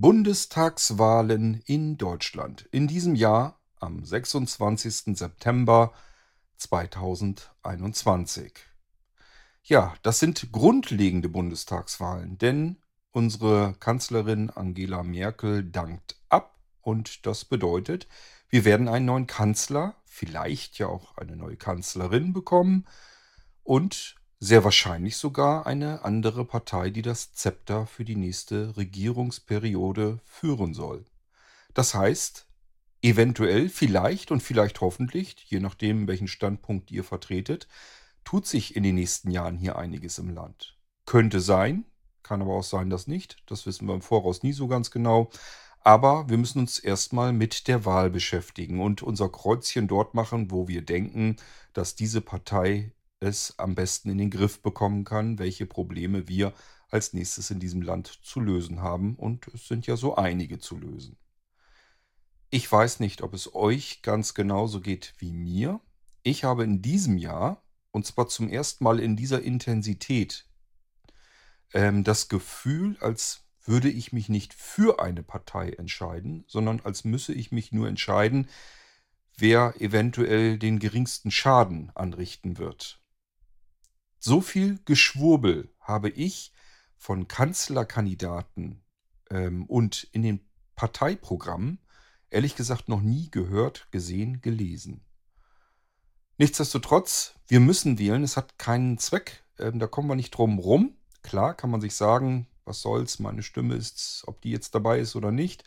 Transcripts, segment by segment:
Bundestagswahlen in Deutschland. In diesem Jahr am 26. September 2021. Ja, das sind grundlegende Bundestagswahlen, denn unsere Kanzlerin Angela Merkel dankt ab und das bedeutet, wir werden einen neuen Kanzler, vielleicht ja auch eine neue Kanzlerin bekommen und sehr wahrscheinlich sogar eine andere Partei, die das Zepter für die nächste Regierungsperiode führen soll. Das heißt, eventuell, vielleicht und vielleicht hoffentlich, je nachdem, welchen Standpunkt ihr vertretet, tut sich in den nächsten Jahren hier einiges im Land. Könnte sein, kann aber auch sein, dass nicht. Das wissen wir im Voraus nie so ganz genau. Aber wir müssen uns erstmal mit der Wahl beschäftigen und unser Kreuzchen dort machen, wo wir denken, dass diese Partei es am besten in den Griff bekommen kann, welche Probleme wir als nächstes in diesem Land zu lösen haben. Und es sind ja so einige zu lösen. Ich weiß nicht, ob es euch ganz genauso geht wie mir. Ich habe in diesem Jahr, und zwar zum ersten Mal in dieser Intensität, ähm, das Gefühl, als würde ich mich nicht für eine Partei entscheiden, sondern als müsse ich mich nur entscheiden, wer eventuell den geringsten Schaden anrichten wird. So viel Geschwurbel habe ich von Kanzlerkandidaten ähm, und in den Parteiprogrammen ehrlich gesagt noch nie gehört, gesehen, gelesen. Nichtsdestotrotz, wir müssen wählen, es hat keinen Zweck, ähm, da kommen wir nicht drum rum. Klar kann man sich sagen, was soll's, meine Stimme ist, ob die jetzt dabei ist oder nicht.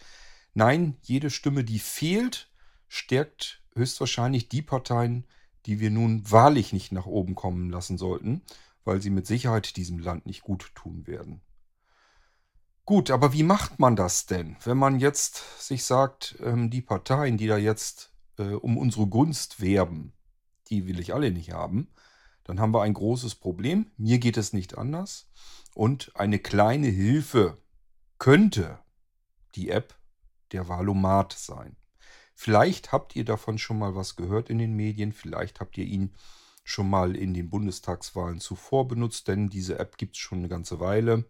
Nein, jede Stimme, die fehlt, stärkt höchstwahrscheinlich die Parteien, die wir nun wahrlich nicht nach oben kommen lassen sollten, weil sie mit Sicherheit diesem Land nicht gut tun werden. Gut, aber wie macht man das denn, wenn man jetzt sich sagt, ähm, die Parteien, die da jetzt äh, um unsere Gunst werben, die will ich alle nicht haben, dann haben wir ein großes Problem. Mir geht es nicht anders. Und eine kleine Hilfe könnte die App der Valomat sein. Vielleicht habt ihr davon schon mal was gehört in den Medien, vielleicht habt ihr ihn schon mal in den Bundestagswahlen zuvor benutzt, denn diese App gibt es schon eine ganze Weile.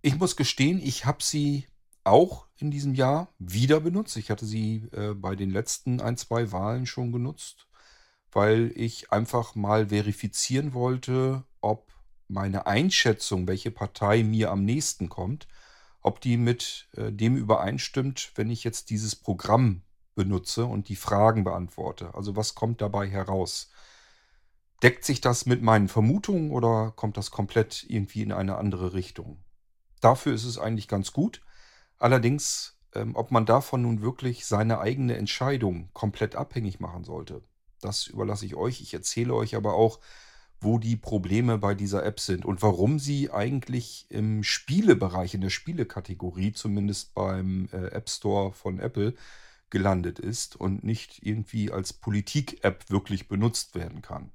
Ich muss gestehen, ich habe sie auch in diesem Jahr wieder benutzt. Ich hatte sie äh, bei den letzten ein, zwei Wahlen schon genutzt, weil ich einfach mal verifizieren wollte, ob meine Einschätzung, welche Partei mir am nächsten kommt, ob die mit äh, dem übereinstimmt, wenn ich jetzt dieses Programm benutze und die Fragen beantworte. Also was kommt dabei heraus? Deckt sich das mit meinen Vermutungen oder kommt das komplett irgendwie in eine andere Richtung? Dafür ist es eigentlich ganz gut. Allerdings, ähm, ob man davon nun wirklich seine eigene Entscheidung komplett abhängig machen sollte, das überlasse ich euch. Ich erzähle euch aber auch, wo die Probleme bei dieser App sind und warum sie eigentlich im Spielebereich, in der Spielekategorie, zumindest beim äh, App Store von Apple, gelandet ist und nicht irgendwie als Politik-App wirklich benutzt werden kann.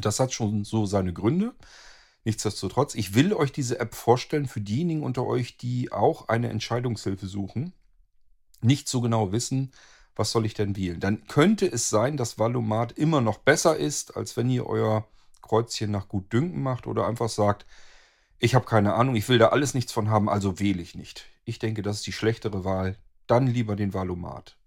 Das hat schon so seine Gründe. Nichtsdestotrotz, ich will euch diese App vorstellen für diejenigen unter euch, die auch eine Entscheidungshilfe suchen, nicht so genau wissen, was soll ich denn wählen? Dann könnte es sein, dass Valomat immer noch besser ist, als wenn ihr euer Kreuzchen nach Gutdünken macht oder einfach sagt, ich habe keine Ahnung, ich will da alles nichts von haben, also wähle ich nicht. Ich denke, das ist die schlechtere Wahl. Dann lieber den Valomat.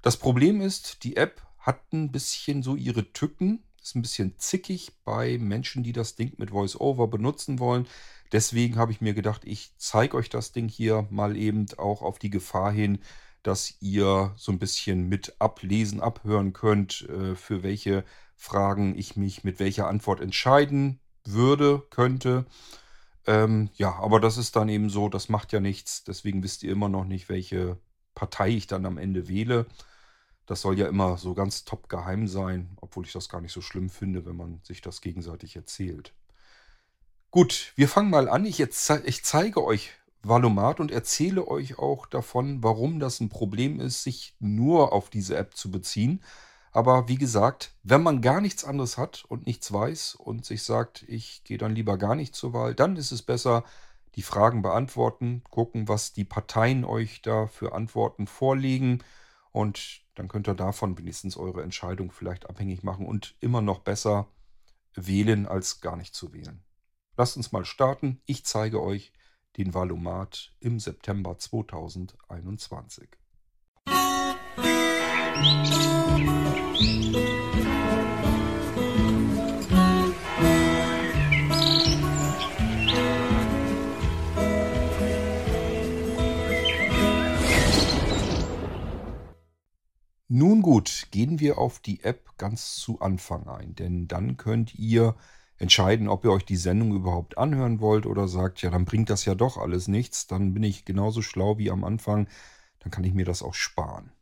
Das Problem ist, die App hat ein bisschen so ihre Tücken, ist ein bisschen zickig bei Menschen, die das Ding mit VoiceOver benutzen wollen. Deswegen habe ich mir gedacht, ich zeige euch das Ding hier mal eben auch auf die Gefahr hin, dass ihr so ein bisschen mit ablesen, abhören könnt, äh, für welche Fragen ich mich mit welcher Antwort entscheiden würde, könnte. Ähm, ja, aber das ist dann eben so, das macht ja nichts. Deswegen wisst ihr immer noch nicht, welche Partei ich dann am Ende wähle. Das soll ja immer so ganz top geheim sein, obwohl ich das gar nicht so schlimm finde, wenn man sich das gegenseitig erzählt. Gut, wir fangen mal an. Ich, jetzt, ich zeige euch Valomat und erzähle euch auch davon, warum das ein Problem ist, sich nur auf diese App zu beziehen. Aber wie gesagt, wenn man gar nichts anderes hat und nichts weiß und sich sagt, ich gehe dann lieber gar nicht zur Wahl, dann ist es besser, die Fragen beantworten, gucken, was die Parteien euch da für Antworten vorlegen und dann könnt ihr davon wenigstens eure Entscheidung vielleicht abhängig machen und immer noch besser wählen, als gar nicht zu wählen. Lasst uns mal starten. Ich zeige euch den Valomat im September 2021. Nun gut, gehen wir auf die App ganz zu Anfang ein, denn dann könnt ihr entscheiden, ob ihr euch die Sendung überhaupt anhören wollt oder sagt, ja, dann bringt das ja doch alles nichts, dann bin ich genauso schlau wie am Anfang, dann kann ich mir das auch sparen.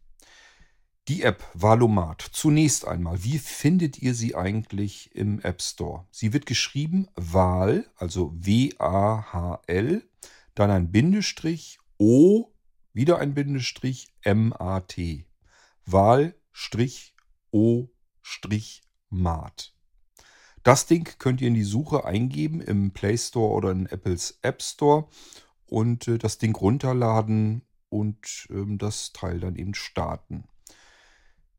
Die App Valomat. Zunächst einmal, wie findet ihr sie eigentlich im App Store? Sie wird geschrieben Wahl, also W-A-H-L, dann ein Bindestrich, O, wieder ein Bindestrich, M-A-T. Wahl-O-Mat. Das Ding könnt ihr in die Suche eingeben im Play Store oder in Apples App Store und äh, das Ding runterladen und ähm, das Teil dann eben starten.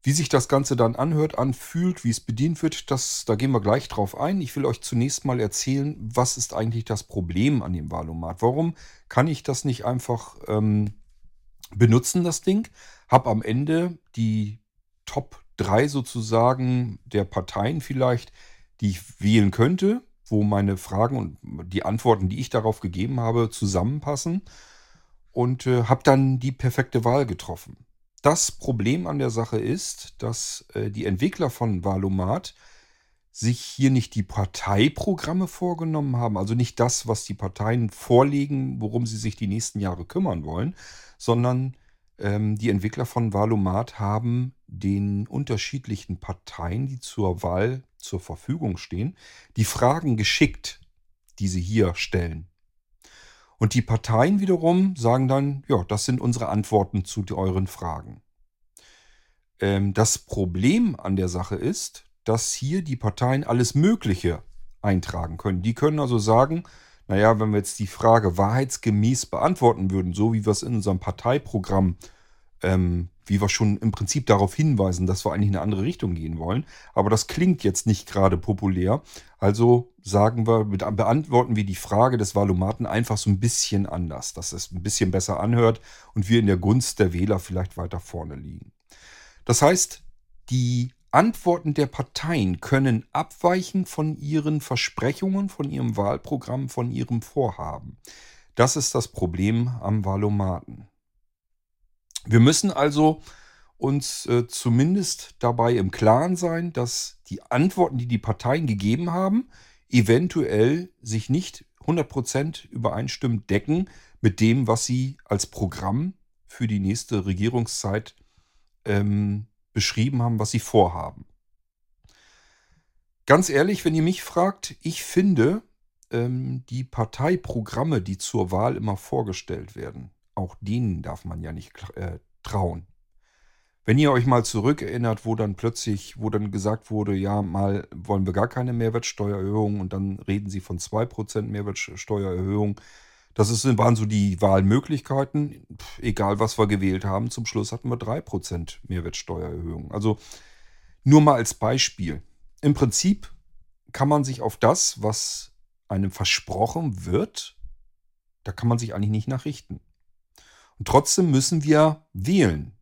Wie sich das Ganze dann anhört, anfühlt, wie es bedient wird, das, da gehen wir gleich drauf ein. Ich will euch zunächst mal erzählen, was ist eigentlich das Problem an dem Valomat? Warum kann ich das nicht einfach ähm, benutzen, das Ding? Hab am Ende die Top 3 sozusagen der Parteien vielleicht, die ich wählen könnte, wo meine Fragen und die Antworten, die ich darauf gegeben habe, zusammenpassen und äh, habe dann die perfekte Wahl getroffen. Das Problem an der Sache ist, dass äh, die Entwickler von Valomat sich hier nicht die Parteiprogramme vorgenommen haben, also nicht das, was die Parteien vorlegen, worum sie sich die nächsten Jahre kümmern wollen, sondern ähm, die Entwickler von Valomat haben den unterschiedlichen Parteien, die zur Wahl zur Verfügung stehen, die Fragen geschickt, die sie hier stellen. Und die Parteien wiederum sagen dann, ja, das sind unsere Antworten zu euren Fragen. Ähm, das Problem an der Sache ist, dass hier die Parteien alles Mögliche eintragen können. Die können also sagen, naja, wenn wir jetzt die Frage wahrheitsgemäß beantworten würden, so wie wir es in unserem Parteiprogramm ähm, wie wir schon im Prinzip darauf hinweisen, dass wir eigentlich in eine andere Richtung gehen wollen. Aber das klingt jetzt nicht gerade populär. Also sagen wir, beantworten wir die Frage des Valomaten einfach so ein bisschen anders, dass es ein bisschen besser anhört und wir in der Gunst der Wähler vielleicht weiter vorne liegen. Das heißt, die Antworten der Parteien können abweichen von ihren Versprechungen, von ihrem Wahlprogramm, von ihrem Vorhaben. Das ist das Problem am Valomaten. Wir müssen also uns äh, zumindest dabei im Klaren sein, dass die Antworten, die die Parteien gegeben haben, eventuell sich nicht 100% übereinstimmend decken mit dem, was sie als Programm für die nächste Regierungszeit ähm, beschrieben haben, was sie vorhaben. Ganz ehrlich, wenn ihr mich fragt, ich finde ähm, die Parteiprogramme, die zur Wahl immer vorgestellt werden, auch denen darf man ja nicht äh, trauen. Wenn ihr euch mal zurückerinnert, wo dann plötzlich, wo dann gesagt wurde, ja, mal wollen wir gar keine Mehrwertsteuererhöhung und dann reden sie von 2% Mehrwertsteuererhöhung. Das ist, waren so die Wahlmöglichkeiten. Pff, egal, was wir gewählt haben, zum Schluss hatten wir 3% Mehrwertsteuererhöhung. Also nur mal als Beispiel. Im Prinzip kann man sich auf das, was einem versprochen wird, da kann man sich eigentlich nicht nachrichten. Trotzdem müssen wir wählen.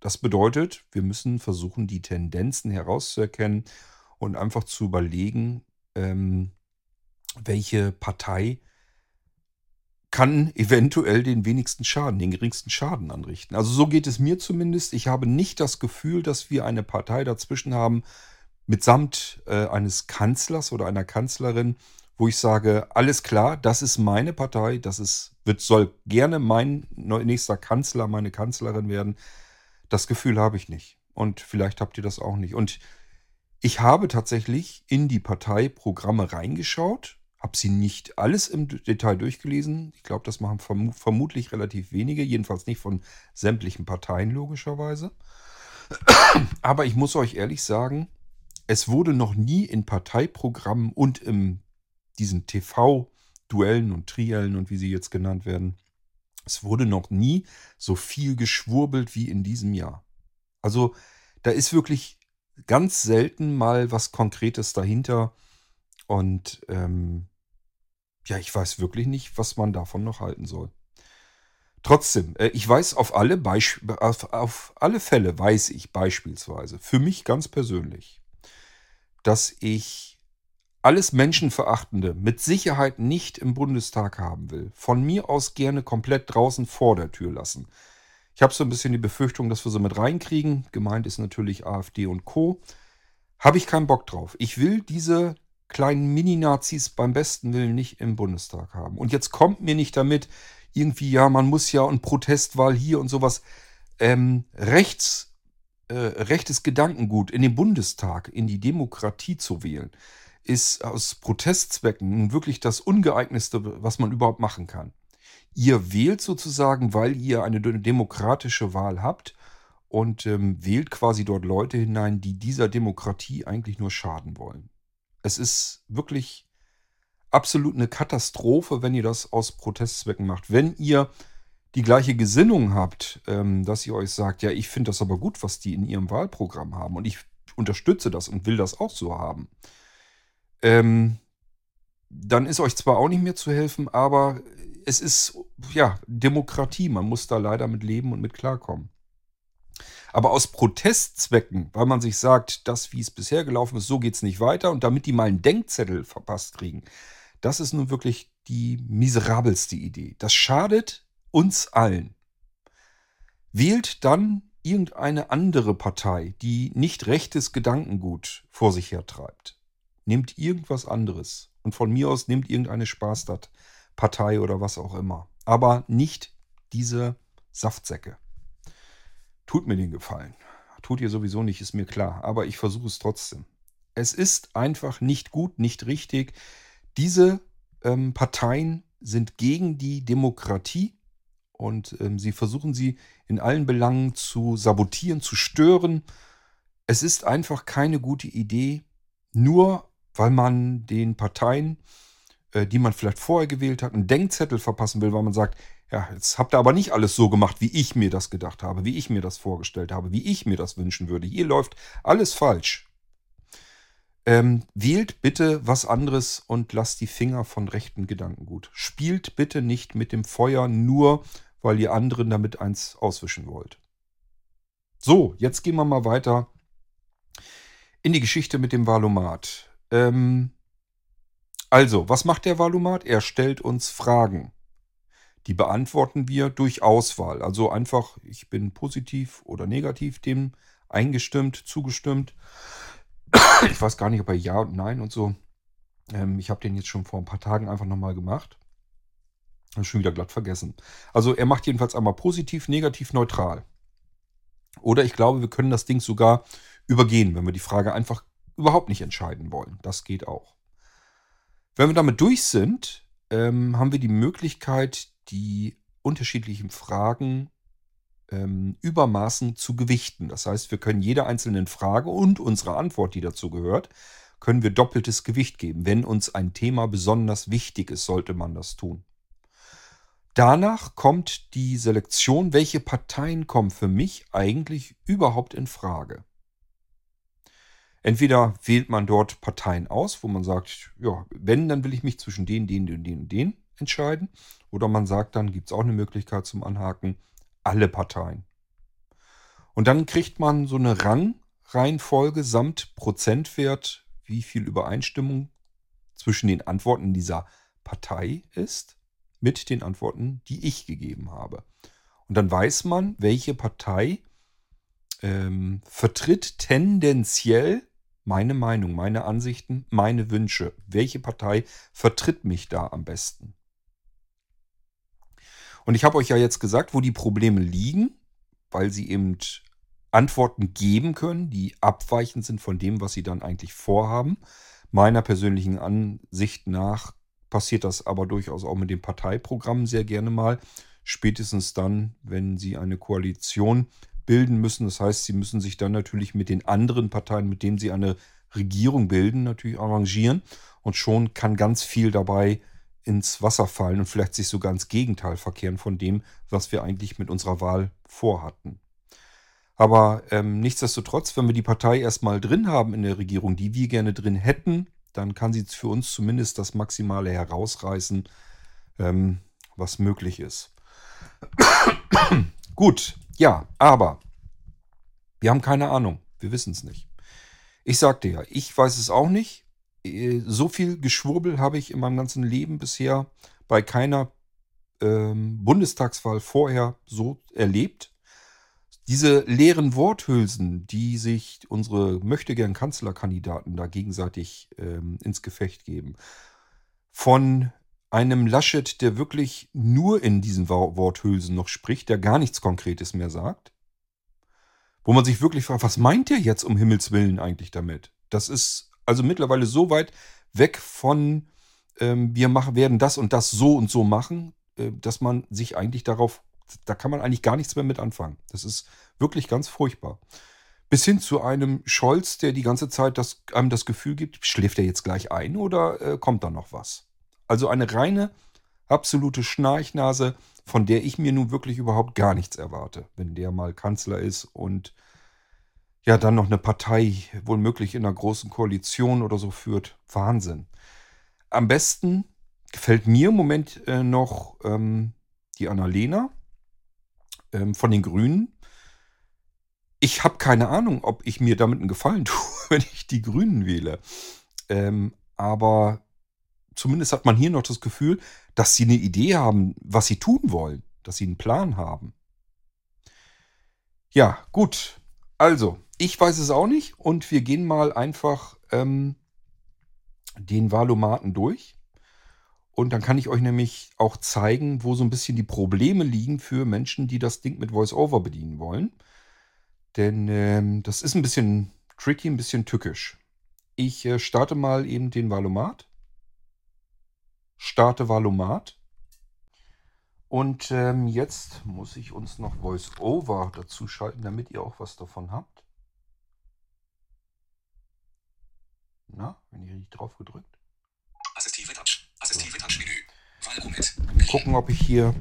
Das bedeutet, wir müssen versuchen, die Tendenzen herauszuerkennen und einfach zu überlegen, ähm, welche Partei kann eventuell den wenigsten Schaden, den geringsten Schaden anrichten. Also so geht es mir zumindest. Ich habe nicht das Gefühl, dass wir eine Partei dazwischen haben, mitsamt äh, eines Kanzlers oder einer Kanzlerin, wo ich sage, alles klar, das ist meine Partei, das ist, wird, soll gerne mein nächster Kanzler, meine Kanzlerin werden. Das Gefühl habe ich nicht. Und vielleicht habt ihr das auch nicht. Und ich habe tatsächlich in die Parteiprogramme reingeschaut, habe sie nicht alles im Detail durchgelesen. Ich glaube, das machen verm vermutlich relativ wenige, jedenfalls nicht von sämtlichen Parteien logischerweise. Aber ich muss euch ehrlich sagen, es wurde noch nie in Parteiprogrammen und im diesen TV-Duellen und Triellen und wie sie jetzt genannt werden, es wurde noch nie so viel geschwurbelt wie in diesem Jahr. Also da ist wirklich ganz selten mal was Konkretes dahinter. Und ähm, ja, ich weiß wirklich nicht, was man davon noch halten soll. Trotzdem, äh, ich weiß auf alle, auf, auf alle Fälle, weiß ich beispielsweise, für mich ganz persönlich, dass ich alles Menschenverachtende mit Sicherheit nicht im Bundestag haben will. Von mir aus gerne komplett draußen vor der Tür lassen. Ich habe so ein bisschen die Befürchtung, dass wir sie mit reinkriegen. Gemeint ist natürlich AfD und Co. Habe ich keinen Bock drauf. Ich will diese kleinen Mini-Nazis beim besten Willen nicht im Bundestag haben. Und jetzt kommt mir nicht damit, irgendwie, ja, man muss ja und Protestwahl hier und sowas. Ähm, rechts, äh, rechtes Gedankengut in den Bundestag, in die Demokratie zu wählen, ist aus Protestzwecken wirklich das ungeeignetste, was man überhaupt machen kann. Ihr wählt sozusagen, weil ihr eine demokratische Wahl habt und ähm, wählt quasi dort Leute hinein, die dieser Demokratie eigentlich nur schaden wollen. Es ist wirklich absolut eine Katastrophe, wenn ihr das aus Protestzwecken macht. Wenn ihr die gleiche Gesinnung habt, ähm, dass ihr euch sagt, ja, ich finde das aber gut, was die in ihrem Wahlprogramm haben und ich unterstütze das und will das auch so haben, ähm, dann ist euch zwar auch nicht mehr zu helfen, aber es ist ja Demokratie. Man muss da leider mit leben und mit klarkommen. Aber aus Protestzwecken, weil man sich sagt, das, wie es bisher gelaufen ist, so geht es nicht weiter und damit die mal einen Denkzettel verpasst kriegen, das ist nun wirklich die miserabelste Idee. Das schadet uns allen. Wählt dann irgendeine andere Partei, die nicht rechtes Gedankengut vor sich hertreibt. Nehmt irgendwas anderes. Und von mir aus nehmt irgendeine Spaßdat-Partei oder was auch immer. Aber nicht diese Saftsäcke. Tut mir den Gefallen. Tut ihr sowieso nicht, ist mir klar. Aber ich versuche es trotzdem. Es ist einfach nicht gut, nicht richtig. Diese ähm, Parteien sind gegen die Demokratie und ähm, sie versuchen sie in allen Belangen zu sabotieren, zu stören. Es ist einfach keine gute Idee, nur weil man den Parteien, äh, die man vielleicht vorher gewählt hat, einen Denkzettel verpassen will, weil man sagt, ja, jetzt habt ihr aber nicht alles so gemacht, wie ich mir das gedacht habe, wie ich mir das vorgestellt habe, wie ich mir das wünschen würde. Hier läuft alles falsch. Ähm, wählt bitte was anderes und lasst die Finger von rechten Gedankengut. Spielt bitte nicht mit dem Feuer, nur weil ihr anderen damit eins auswischen wollt. So, jetzt gehen wir mal weiter in die Geschichte mit dem Valomat. Ähm, also, was macht der Valomat? Er stellt uns Fragen. Die beantworten wir durch Auswahl. Also einfach, ich bin positiv oder negativ dem eingestimmt, zugestimmt. Ich weiß gar nicht, ob er Ja und Nein und so. Ähm, ich habe den jetzt schon vor ein paar Tagen einfach nochmal gemacht. Schon wieder glatt vergessen. Also er macht jedenfalls einmal positiv, negativ, neutral. Oder ich glaube, wir können das Ding sogar übergehen, wenn wir die Frage einfach überhaupt nicht entscheiden wollen. Das geht auch. Wenn wir damit durch sind, ähm, haben wir die Möglichkeit, die unterschiedlichen Fragen ähm, übermaßen zu gewichten. Das heißt, wir können jeder einzelnen Frage und unserer Antwort, die dazu gehört, können wir doppeltes Gewicht geben. Wenn uns ein Thema besonders wichtig ist, sollte man das tun. Danach kommt die Selektion, welche Parteien kommen für mich eigentlich überhaupt in Frage. Entweder wählt man dort Parteien aus, wo man sagt, ja, wenn, dann will ich mich zwischen den, den, den, den, den entscheiden. Oder man sagt dann, gibt es auch eine Möglichkeit zum Anhaken, alle Parteien. Und dann kriegt man so eine Rangreihenfolge samt Prozentwert, wie viel Übereinstimmung zwischen den Antworten dieser Partei ist mit den Antworten, die ich gegeben habe. Und dann weiß man, welche Partei ähm, vertritt tendenziell meine Meinung, meine Ansichten, meine Wünsche. Welche Partei vertritt mich da am besten? Und ich habe euch ja jetzt gesagt, wo die Probleme liegen, weil sie eben Antworten geben können, die abweichend sind von dem, was sie dann eigentlich vorhaben. Meiner persönlichen Ansicht nach passiert das aber durchaus auch mit den Parteiprogrammen sehr gerne mal. Spätestens dann, wenn sie eine Koalition bilden müssen. Das heißt, sie müssen sich dann natürlich mit den anderen Parteien, mit denen sie eine Regierung bilden, natürlich arrangieren. Und schon kann ganz viel dabei ins Wasser fallen und vielleicht sich sogar ins Gegenteil verkehren von dem, was wir eigentlich mit unserer Wahl vorhatten. Aber ähm, nichtsdestotrotz, wenn wir die Partei erstmal drin haben in der Regierung, die wir gerne drin hätten, dann kann sie für uns zumindest das Maximale herausreißen, ähm, was möglich ist. Gut, ja, aber wir haben keine Ahnung. Wir wissen es nicht. Ich sagte ja, ich weiß es auch nicht. Äh, so viel Geschwurbel habe ich in meinem ganzen Leben bisher bei keiner ähm, Bundestagswahl vorher so erlebt. Diese leeren Worthülsen, die sich unsere möchtegern Kanzlerkandidaten da gegenseitig ähm, ins Gefecht geben, von einem Laschet, der wirklich nur in diesen Worthülsen noch spricht, der gar nichts Konkretes mehr sagt, wo man sich wirklich fragt, was meint der jetzt um Himmels Willen eigentlich damit? Das ist also mittlerweile so weit weg von, ähm, wir machen, werden das und das so und so machen, äh, dass man sich eigentlich darauf, da kann man eigentlich gar nichts mehr mit anfangen. Das ist wirklich ganz furchtbar. Bis hin zu einem Scholz, der die ganze Zeit das, einem das Gefühl gibt, schläft er jetzt gleich ein oder äh, kommt da noch was? Also eine reine, absolute Schnarchnase, von der ich mir nun wirklich überhaupt gar nichts erwarte, wenn der mal Kanzler ist und ja dann noch eine Partei womöglich in einer großen Koalition oder so führt. Wahnsinn. Am besten gefällt mir im Moment äh, noch ähm, die Annalena ähm, von den Grünen. Ich habe keine Ahnung, ob ich mir damit einen Gefallen tue, wenn ich die Grünen wähle. Ähm, aber zumindest hat man hier noch das Gefühl, dass sie eine Idee haben, was sie tun wollen, dass sie einen Plan haben. Ja, gut. Also, ich weiß es auch nicht und wir gehen mal einfach ähm, den Valomaten durch. Und dann kann ich euch nämlich auch zeigen, wo so ein bisschen die Probleme liegen für Menschen, die das Ding mit VoiceOver bedienen wollen. Denn ähm, das ist ein bisschen tricky, ein bisschen tückisch. Ich äh, starte mal eben den Valomat. Starte Valomat. Und ähm, jetzt muss ich uns noch VoiceOver dazu schalten, damit ihr auch was davon habt. Na, wenn ihr richtig drauf gedrückt. Assistive Touch. Assistive Touch-Menü. Gucken, ob ich hier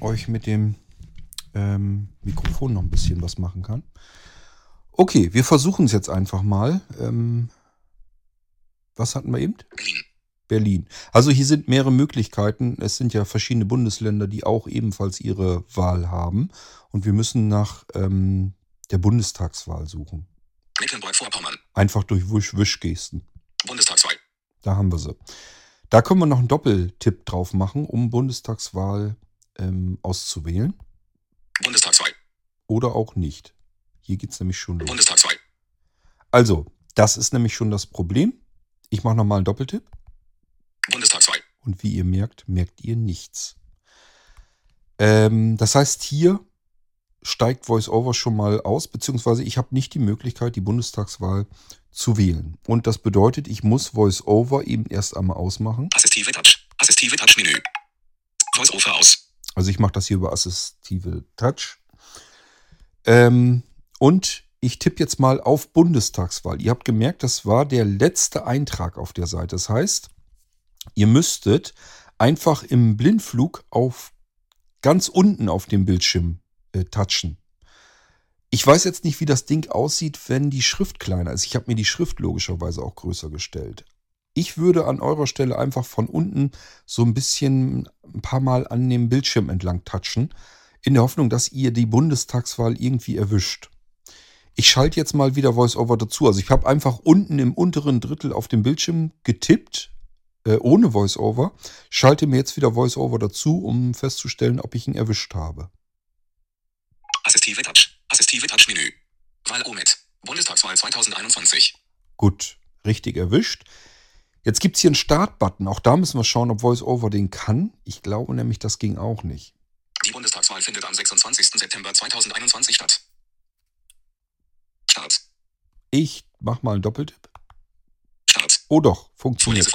euch mit dem ähm, Mikrofon noch ein bisschen was machen kann. Okay, wir versuchen es jetzt einfach mal. Ähm, was hatten wir eben? Berlin. Berlin. Also hier sind mehrere Möglichkeiten. Es sind ja verschiedene Bundesländer, die auch ebenfalls ihre Wahl haben. Und wir müssen nach ähm, der Bundestagswahl suchen. Mecklenburg-Vorpommern. Einfach durch Wisch-Wisch-Gesten. Bundestagswahl. Da haben wir sie. Da können wir noch einen Doppeltipp drauf machen, um Bundestagswahl ähm, auszuwählen. Bundestagswahl. Oder auch nicht. Hier geht es nämlich schon los. Bundestagswahl. Also, das ist nämlich schon das Problem. Ich mache nochmal einen Doppeltipp. Bundestagswahl. Und wie ihr merkt, merkt ihr nichts. Ähm, das heißt, hier steigt VoiceOver schon mal aus, beziehungsweise ich habe nicht die Möglichkeit, die Bundestagswahl zu wählen. Und das bedeutet, ich muss VoiceOver eben erst einmal ausmachen. Assistive Touch. Assistive Touch Menü. VoiceOver aus. Also ich mache das hier über Assistive Touch. Ähm, und ich tippe jetzt mal auf Bundestagswahl. Ihr habt gemerkt, das war der letzte Eintrag auf der Seite. Das heißt, ihr müsstet einfach im Blindflug auf ganz unten auf dem Bildschirm äh, touchen. Ich weiß jetzt nicht, wie das Ding aussieht, wenn die Schrift kleiner ist. Ich habe mir die Schrift logischerweise auch größer gestellt. Ich würde an eurer Stelle einfach von unten so ein bisschen ein paar Mal an dem Bildschirm entlang touchen, in der Hoffnung, dass ihr die Bundestagswahl irgendwie erwischt. Ich schalte jetzt mal wieder VoiceOver dazu. Also ich habe einfach unten im unteren Drittel auf dem Bildschirm getippt, äh, ohne VoiceOver, schalte mir jetzt wieder VoiceOver dazu, um festzustellen, ob ich ihn erwischt habe. Assistive Touch. Assistive Touch-Menü. Wahl OMIT. Bundestagswahl 2021. Gut, richtig erwischt. Jetzt gibt es hier einen Start-Button. Auch da müssen wir schauen, ob VoiceOver den kann. Ich glaube nämlich, das ging auch nicht. Die Bundestagswahl findet am 26. September 2021 statt. Start. Ich mach mal einen Doppeltipp. Start. Oh doch, funktioniert.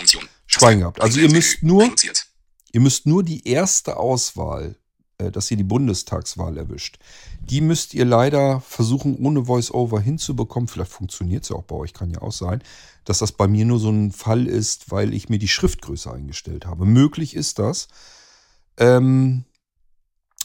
Schwein gehabt. Also ihr müsst nur, ihr müsst nur die erste Auswahl äh, dass ihr die Bundestagswahl erwischt. Die müsst ihr leider versuchen, ohne Voice-Over hinzubekommen. Vielleicht funktioniert es ja auch bei euch, kann ja auch sein, dass das bei mir nur so ein Fall ist, weil ich mir die Schriftgröße eingestellt habe. Möglich ist das. Ähm,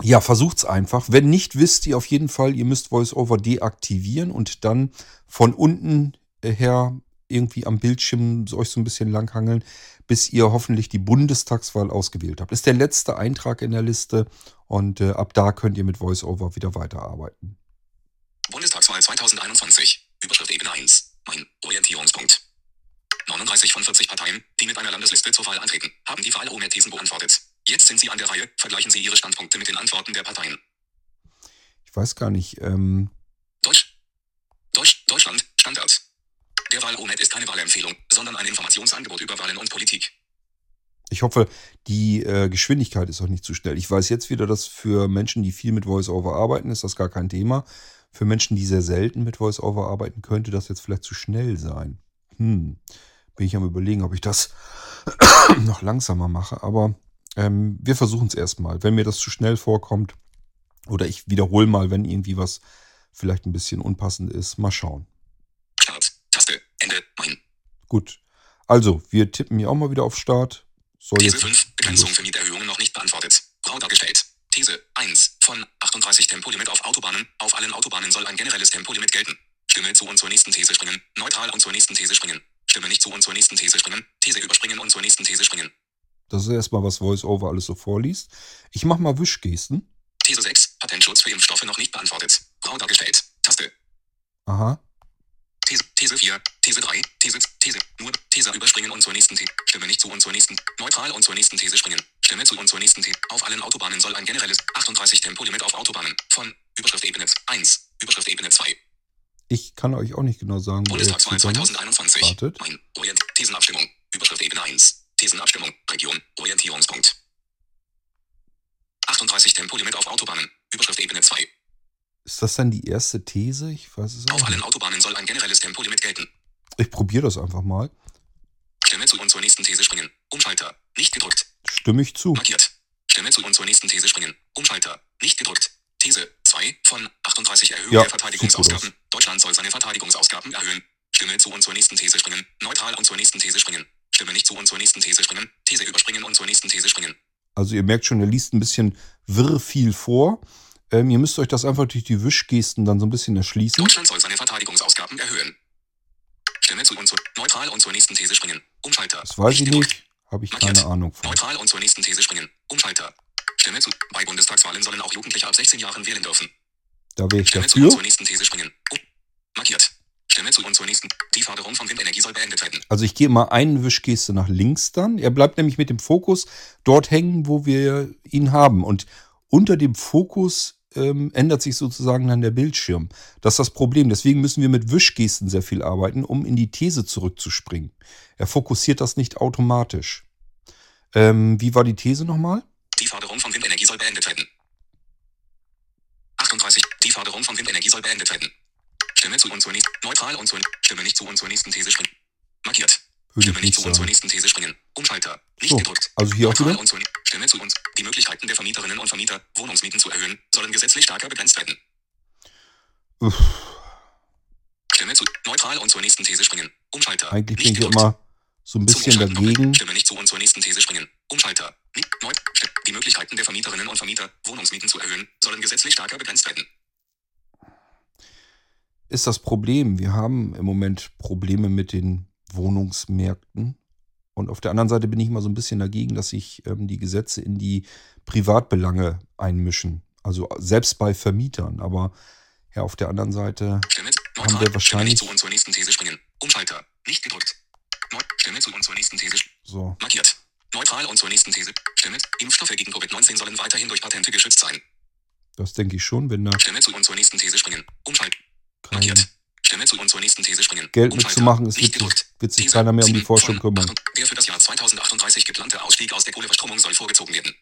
ja, versucht's einfach. Wenn nicht, wisst ihr auf jeden Fall, ihr müsst VoiceOver deaktivieren und dann von unten her irgendwie am Bildschirm euch so ein bisschen langhangeln, bis ihr hoffentlich die Bundestagswahl ausgewählt habt. Ist der letzte Eintrag in der Liste und äh, ab da könnt ihr mit VoiceOver wieder weiterarbeiten. Bundestagswahl 2021. Überschrift Ebene 1. Mein Orientierungspunkt. 39 von 40 Parteien, die mit einer Landesliste zur Wahl antreten, haben die Wahl ohne Thesen beantwortet. Jetzt sind Sie an der Reihe. Vergleichen Sie Ihre Standpunkte mit den Antworten der Parteien. Ich weiß gar nicht. Ähm Deutsch. Deutsch. Deutschland. Standard. Der Wahl-ONET ist keine Wahlempfehlung, sondern ein Informationsangebot über Wahlen und Politik. Ich hoffe, die äh, Geschwindigkeit ist auch nicht zu schnell. Ich weiß jetzt wieder, dass für Menschen, die viel mit VoiceOver arbeiten, ist das gar kein Thema. Für Menschen, die sehr selten mit VoiceOver arbeiten, könnte das jetzt vielleicht zu schnell sein. Hm, bin ich am überlegen, ob ich das noch langsamer mache. Aber ähm, wir versuchen es erstmal. Wenn mir das zu schnell vorkommt, oder ich wiederhole mal, wenn irgendwie was vielleicht ein bisschen unpassend ist. Mal schauen. Start. Taste. Ende. Mein. Gut. Also, wir tippen hier auch mal wieder auf Start. Soll These jetzt 5. Begrenzung für Mieterhöhungen noch nicht beantwortet. Grau dargestellt. These 1. Von 38 Tempolimit auf Autobahnen. Auf allen Autobahnen soll ein generelles Tempolimit gelten. Stimme zu und zur nächsten These springen. Neutral und zur nächsten These springen. Stimme nicht zu und zur nächsten These springen. These überspringen und zur nächsten These springen. Das ist erstmal, was VoiceOver alles so vorliest. Ich mache mal Wischgesten. These 6. Patentschutz für Impfstoffe noch nicht beantwortet. Grau dargestellt. Taste. Aha. These, These 4, These 3, These, These, nur, These überspringen und zur nächsten These. Stimme nicht zu und zur nächsten, neutral und zur nächsten These springen. Stimme zu und zur nächsten These. Auf allen Autobahnen soll ein generelles 38 Tempolimit auf Autobahnen von Überschrift Ebene 1, Überschrift Ebene 2. Ich kann euch auch nicht genau sagen, wo Bundestagswahl gegangen ist. 2021. Wartet. Mein Orient Thesenabstimmung. Überschrift Ebene 1. Thesenabstimmung. Region. Orientierungspunkt. 38 Tempolimit auf Autobahnen. Überschrift Ebene 2. Ist das dann die erste These? Ich weiß es auch Auf allen. Autobahnen soll ein generelles Tempolimit gelten. Ich probiere das einfach mal. Stimme zu und zur nächsten These springen. Umschalter. Nicht gedrückt. Stimme ich zu. Markiert. Stimme zu und zur nächsten These springen. Umschalter. Nicht gedrückt. These 2 von 38 Erhöhung Ja, der Verteidigungsausgaben. Deutschland soll seine Verteidigungsausgaben erhöhen. Stimme zu und zur nächsten These springen. Neutral und zur nächsten These springen. Stimme nicht zu und zur nächsten These springen. These überspringen und zur nächsten These springen. Also ihr merkt schon, er liest ein bisschen wirr viel vor. Ähm, ihr müsst euch das einfach durch die Wischgesten dann so ein bisschen erschließen. Deutschland soll seine Verteidigungsausgaben erhöhen. Stimme zu und zur neutral und zur nächsten These springen. Umschalter. Das weiß ich nicht. Habe ich keine Ahnung von. Neutral und zur nächsten These springen. Umschalter. Stimme zu. Bei Bundestagswahlen sollen auch Jugendliche ab 16 Jahren wählen dürfen. Da wäre ich Stimme zu und dafür. zur nächsten These springen. Um. Markiert. Stimme zu und zur nächsten. Die Förderung von Windenergie soll beendet werden. Also ich gehe mal eine Wischgeste nach links dann. Er bleibt nämlich mit dem Fokus dort hängen, wo wir ihn haben. Und unter dem Fokus ähm, ändert sich sozusagen dann der Bildschirm. Das ist das Problem. Deswegen müssen wir mit Wischgesten sehr viel arbeiten, um in die These zurückzuspringen. Er fokussiert das nicht automatisch. Ähm, wie war die These nochmal? Die Förderung von Windenergie soll beendet werden. 38. Die Förderung von Windenergie soll beendet werden. Stimme zu und zur nächsten. Neutral und zur. Stimme nicht zu und zur nächsten These springen. Markiert. Ich nicht nicht zu und zur nächsten These springen. Umschalter. Nicht So, gedrückt. also hier auch wieder. Stimme zu uns. Die Möglichkeiten der Vermieterinnen und Vermieter, Wohnungsmieten zu erhöhen, sollen gesetzlich stärker begrenzt werden. Uff, Stimme zu. Neutral und zur nächsten These springen. Umschalter. eigentlich bin ich immer so ein bisschen dagegen. Stimme nicht zu und zur nächsten These springen. Umschalter. Nicht neu. Die Möglichkeiten der Vermieterinnen und Vermieter, Wohnungsmieten zu erhöhen, sollen gesetzlich stärker begrenzt werden. ist das Problem. Wir haben im Moment Probleme mit den Wohnungsmärkten. Und auf der anderen Seite bin ich mal so ein bisschen dagegen, dass sich ähm, die Gesetze in die Privatbelange einmischen. Also selbst bei Vermietern. Aber ja, auf der anderen Seite Stimme. Haben wir Neutral. Stimme wahrscheinlich- nicht zu und zur nächsten These springen. Umschalter. Nicht gedrückt. Neu. Stimme zu und zur nächsten These. so. Markiert. Neutral und zur nächsten These. Stimme. Impfstoffe gegen Covid-19 sollen weiterhin durch Patente geschützt sein. Das denke ich schon, wenn da Stimme zu und zur nächsten These springen. Umschalten. Markiert. Stimme zu und zur nächsten These springen. Geld mitzumachen ist, Nicht wird sich, gedrückt. wird sich keiner mehr um die Forschung kümmern. 8 Der für das Jahr 2038 geplante Ausstieg aus der Kohleverstromung soll vorgezogen werden.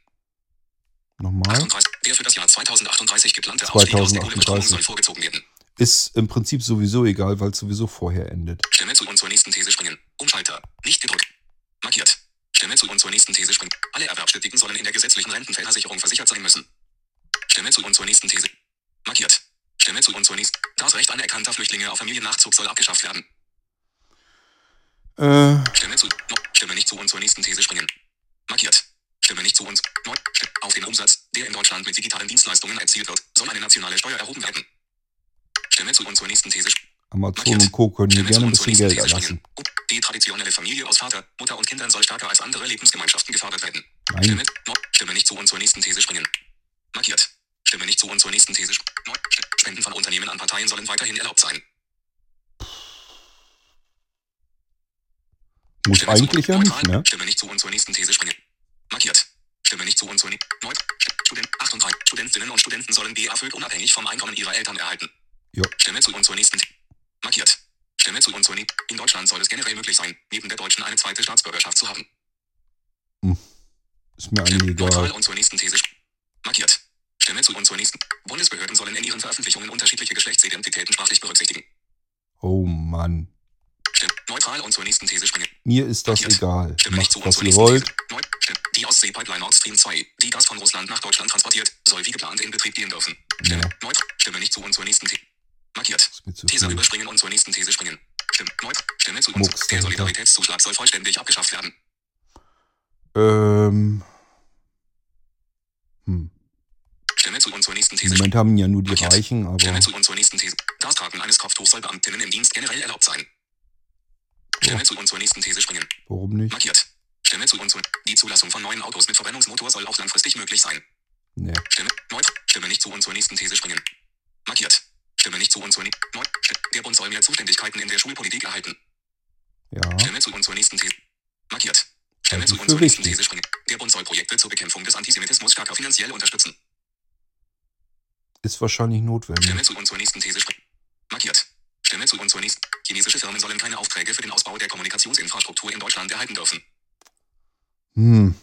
Nochmal. 38. Der für das Jahr 2038 geplante Ausstieg aus der Kohleverstromung 2038. soll vorgezogen werden. Ist im Prinzip sowieso egal, weil es sowieso vorher endet. Stimme zu und zur nächsten These springen. Umschalter. Nicht gedrückt. Markiert. Stimme zu und zur nächsten These springen. Alle Erwerbstätigen sollen in der gesetzlichen Rentenversicherung versichert sein müssen. Stimme zu und zur nächsten These. Markiert. Stimme zu und zur nächsten. Das Recht anerkannter Flüchtlinge auf Familiennachzug soll abgeschafft werden. Äh, Stimme zu. No, Stimme nicht zu und zur nächsten These springen. Markiert. Stimme nicht zu uns. Neu. Auf den Umsatz, der in Deutschland mit digitalen Dienstleistungen erzielt wird, soll eine nationale Steuer erhoben werden. Stimme zu und zur nächsten These. Amazon und Co. können Stimme gerne ein bisschen Geld erlassen. Die traditionelle Familie aus Vater, Mutter und Kindern soll stärker als andere Lebensgemeinschaften gefördert werden. Nein, Stimme, no, Stimme nicht zu und zur nächsten These springen. Markiert. Stimme nicht zu und zur nächsten These Spenden von Unternehmen an Parteien sollen weiterhin erlaubt sein. muss Stimme eigentlich zu, ja nicht, neutral. ne? Stimme nicht zu und zur nächsten These springen. Markiert. Stimme nicht zu und zur nächsten. Student, 38. Studentinnen und Studenten sollen BAföG unabhängig vom Einkommen ihrer Eltern erhalten. Ja. Stimme zu und zur nächsten. Markiert. Stimme zu und zur nächsten. In Deutschland soll es generell möglich sein, neben der deutschen eine zweite Staatsbürgerschaft zu haben. Ist mir eigentlich Neutral egal. und zur nächsten These. Markiert. Stimme zu und zur nächsten. Bundesbehörden sollen in ihren Veröffentlichungen unterschiedliche Geschlechtsidentitäten sprachlich berücksichtigen. Oh Mann. Stimme neutral und zur nächsten These springen. Mir ist das egal. Stimme nicht zu Macht, und was zur ihr nächsten wollt. These. Neu Stimme. Die Ostsee-Pipeline Nord Stream 2, die Gas von Russland nach Deutschland transportiert, soll wie geplant in Betrieb gehen dürfen. Stimme. Ja. Neut Stimme nicht zu und zur nächsten These. Markiert. These viel. überspringen und zur nächsten These springen. Stimme. Neut Stimme zu und Mucks zur. Der. Solidaritätszuschlag soll vollständig abgeschafft werden. Ähm. Hm. Moment haben ja nur die Markiert. Reichen, aber Stimme zu und zur nächsten These. Das Tragen eines Kopftuchs soll Beamtinnen im Dienst generell erlaubt sein. Stimme Ja. zu und zur nächsten These springen. warum nicht? Markiert. Stimme zu und zur. Die Zulassung von neuen Autos mit Verbrennungsmotor soll auch langfristig möglich sein. Nee. Stimme. Neut. Stimme nicht zu und zur nächsten These springen. Markiert. Stimme nicht zu und zur nächsten. Der Bund soll mehr Zuständigkeiten in der Schulpolitik erhalten. Ja. Stimme zu und zur nächsten These. Markiert. Stimme zu und zur nächsten. These springen. Der Bund soll Projekte zur Bekämpfung des Antisemitismus stärker finanziell unterstützen. Ist wahrscheinlich notwendig. Stimme zu und zur nächsten These. Markiert. Stimme zu und zur nächsten. Chinesische Firmen sollen keine Aufträge für den Ausbau der Kommunikationsinfrastruktur in Deutschland erhalten dürfen. Hm.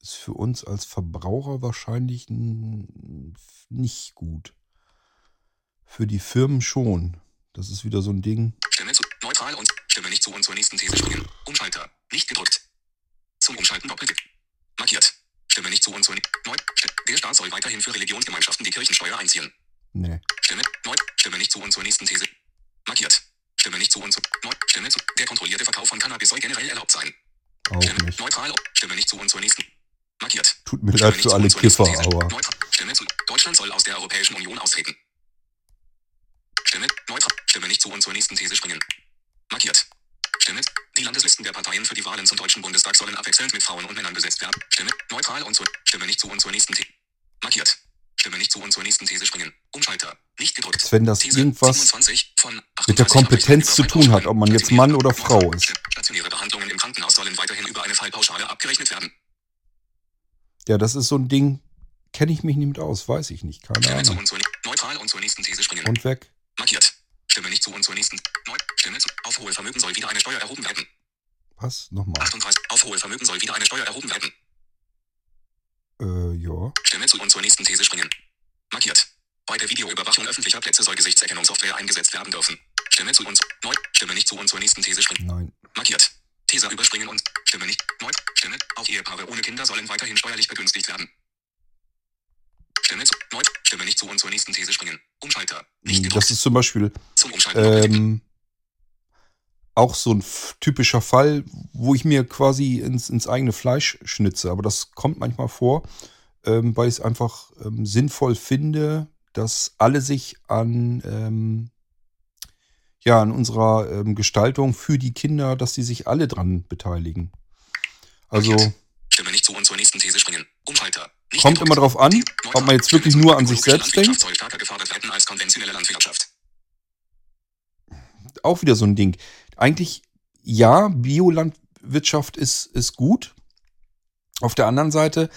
Ist für uns als Verbraucher wahrscheinlich nicht gut. Für die Firmen schon. Das ist wieder so ein Ding. Stimme zu. Neutral und. Stimme nicht zu und zur nächsten These springen. Umschalter. Nicht gedrückt. Zum Umschalten doppeltipp. Markiert. Stimme nicht zu und zur. Neu. Der Staat soll weiterhin für Religionsgemeinschaften die Kirchensteuer einziehen. Nee. Stimme. Neu. Stimme nicht zu und zur nächsten These. Markiert. Stimme nicht zu und zu. Neu. Stimme zu. Der kontrollierte Verkauf von Cannabis soll generell erlaubt sein. Auch Stimme. nicht. Neutral. Stimme nicht zu und zur nächsten. Markiert. Tut mir leid für zu alle Kiffer, aber Neutral. Stimme zu. Deutschland soll aus der Europäischen Union austreten. Stimme. Neutral. Stimme nicht zu und zur nächsten These springen. Markiert. Stimme. Die Landeslisten der Parteien für die Wahlen zum Deutschen Bundestag sollen abwechselnd mit Frauen und Männern besetzt werden. Stimme. Neutral und zur. Stimme nicht zu und zur nächsten These. Markiert. Stimme nicht zu und zur nächsten These springen. Umschalter. Nicht gedrückt. als wenn das These irgendwas 27 von mit der 38 Kompetenz zu tun hat, ob man jetzt. Mann oder Frau ist. Stationäre Behandlungen im Krankenhaus sollen weiterhin über eine Fallpauschale abgerechnet werden. Ja, das ist so ein Ding, kenne ich mich nicht mit aus, weiß ich nicht, keine Ahnung. und zur neutral und zur nächsten These springen. Und weg. Markiert. Stimme nicht zu und zur nächsten. Neu. Stimme zu. Auf hohe Vermögen soll wieder eine Steuer erhoben werden. Was? Nochmal. 38. Auf hohe Vermögen soll wieder eine Steuer erhoben werden. Äh, ja. Stimme zu und zur nächsten These springen. Markiert. Bei der Videoüberwachung öffentlicher Plätze soll Gesichtserkennungssoftware eingesetzt werden dürfen. Stimme zu uns. Neu. Stimme nicht zu und zur nächsten These springen. Nein. Markiert. These überspringen und Stimme nicht. Neu. Stimme. Auch Ehepaare ohne Kinder sollen weiterhin steuerlich begünstigt werden. Stimme zu. Neu. Stimme nicht zu und zur nächsten These springen. Umschalter. Nicht Das gedrückt. ist zum Beispiel ähm, auch so ein typischer Fall, wo ich mir quasi ins, ins eigene Fleisch schnitze. Aber das kommt manchmal vor, ähm, weil ich es einfach ähm, sinnvoll finde, dass alle sich an, ähm, ja, an unserer ähm, Gestaltung für die Kinder, dass die sich alle dran beteiligen. Also. Stimme nicht zu und zur nächsten These springen. Umschalter. Kommt immer drauf an, ob man jetzt wirklich nur an sich selbst denkt. auch wieder so ein Ding. Eigentlich, ja, Biolandwirtschaft ist, ist gut. Auf der anderen Seite,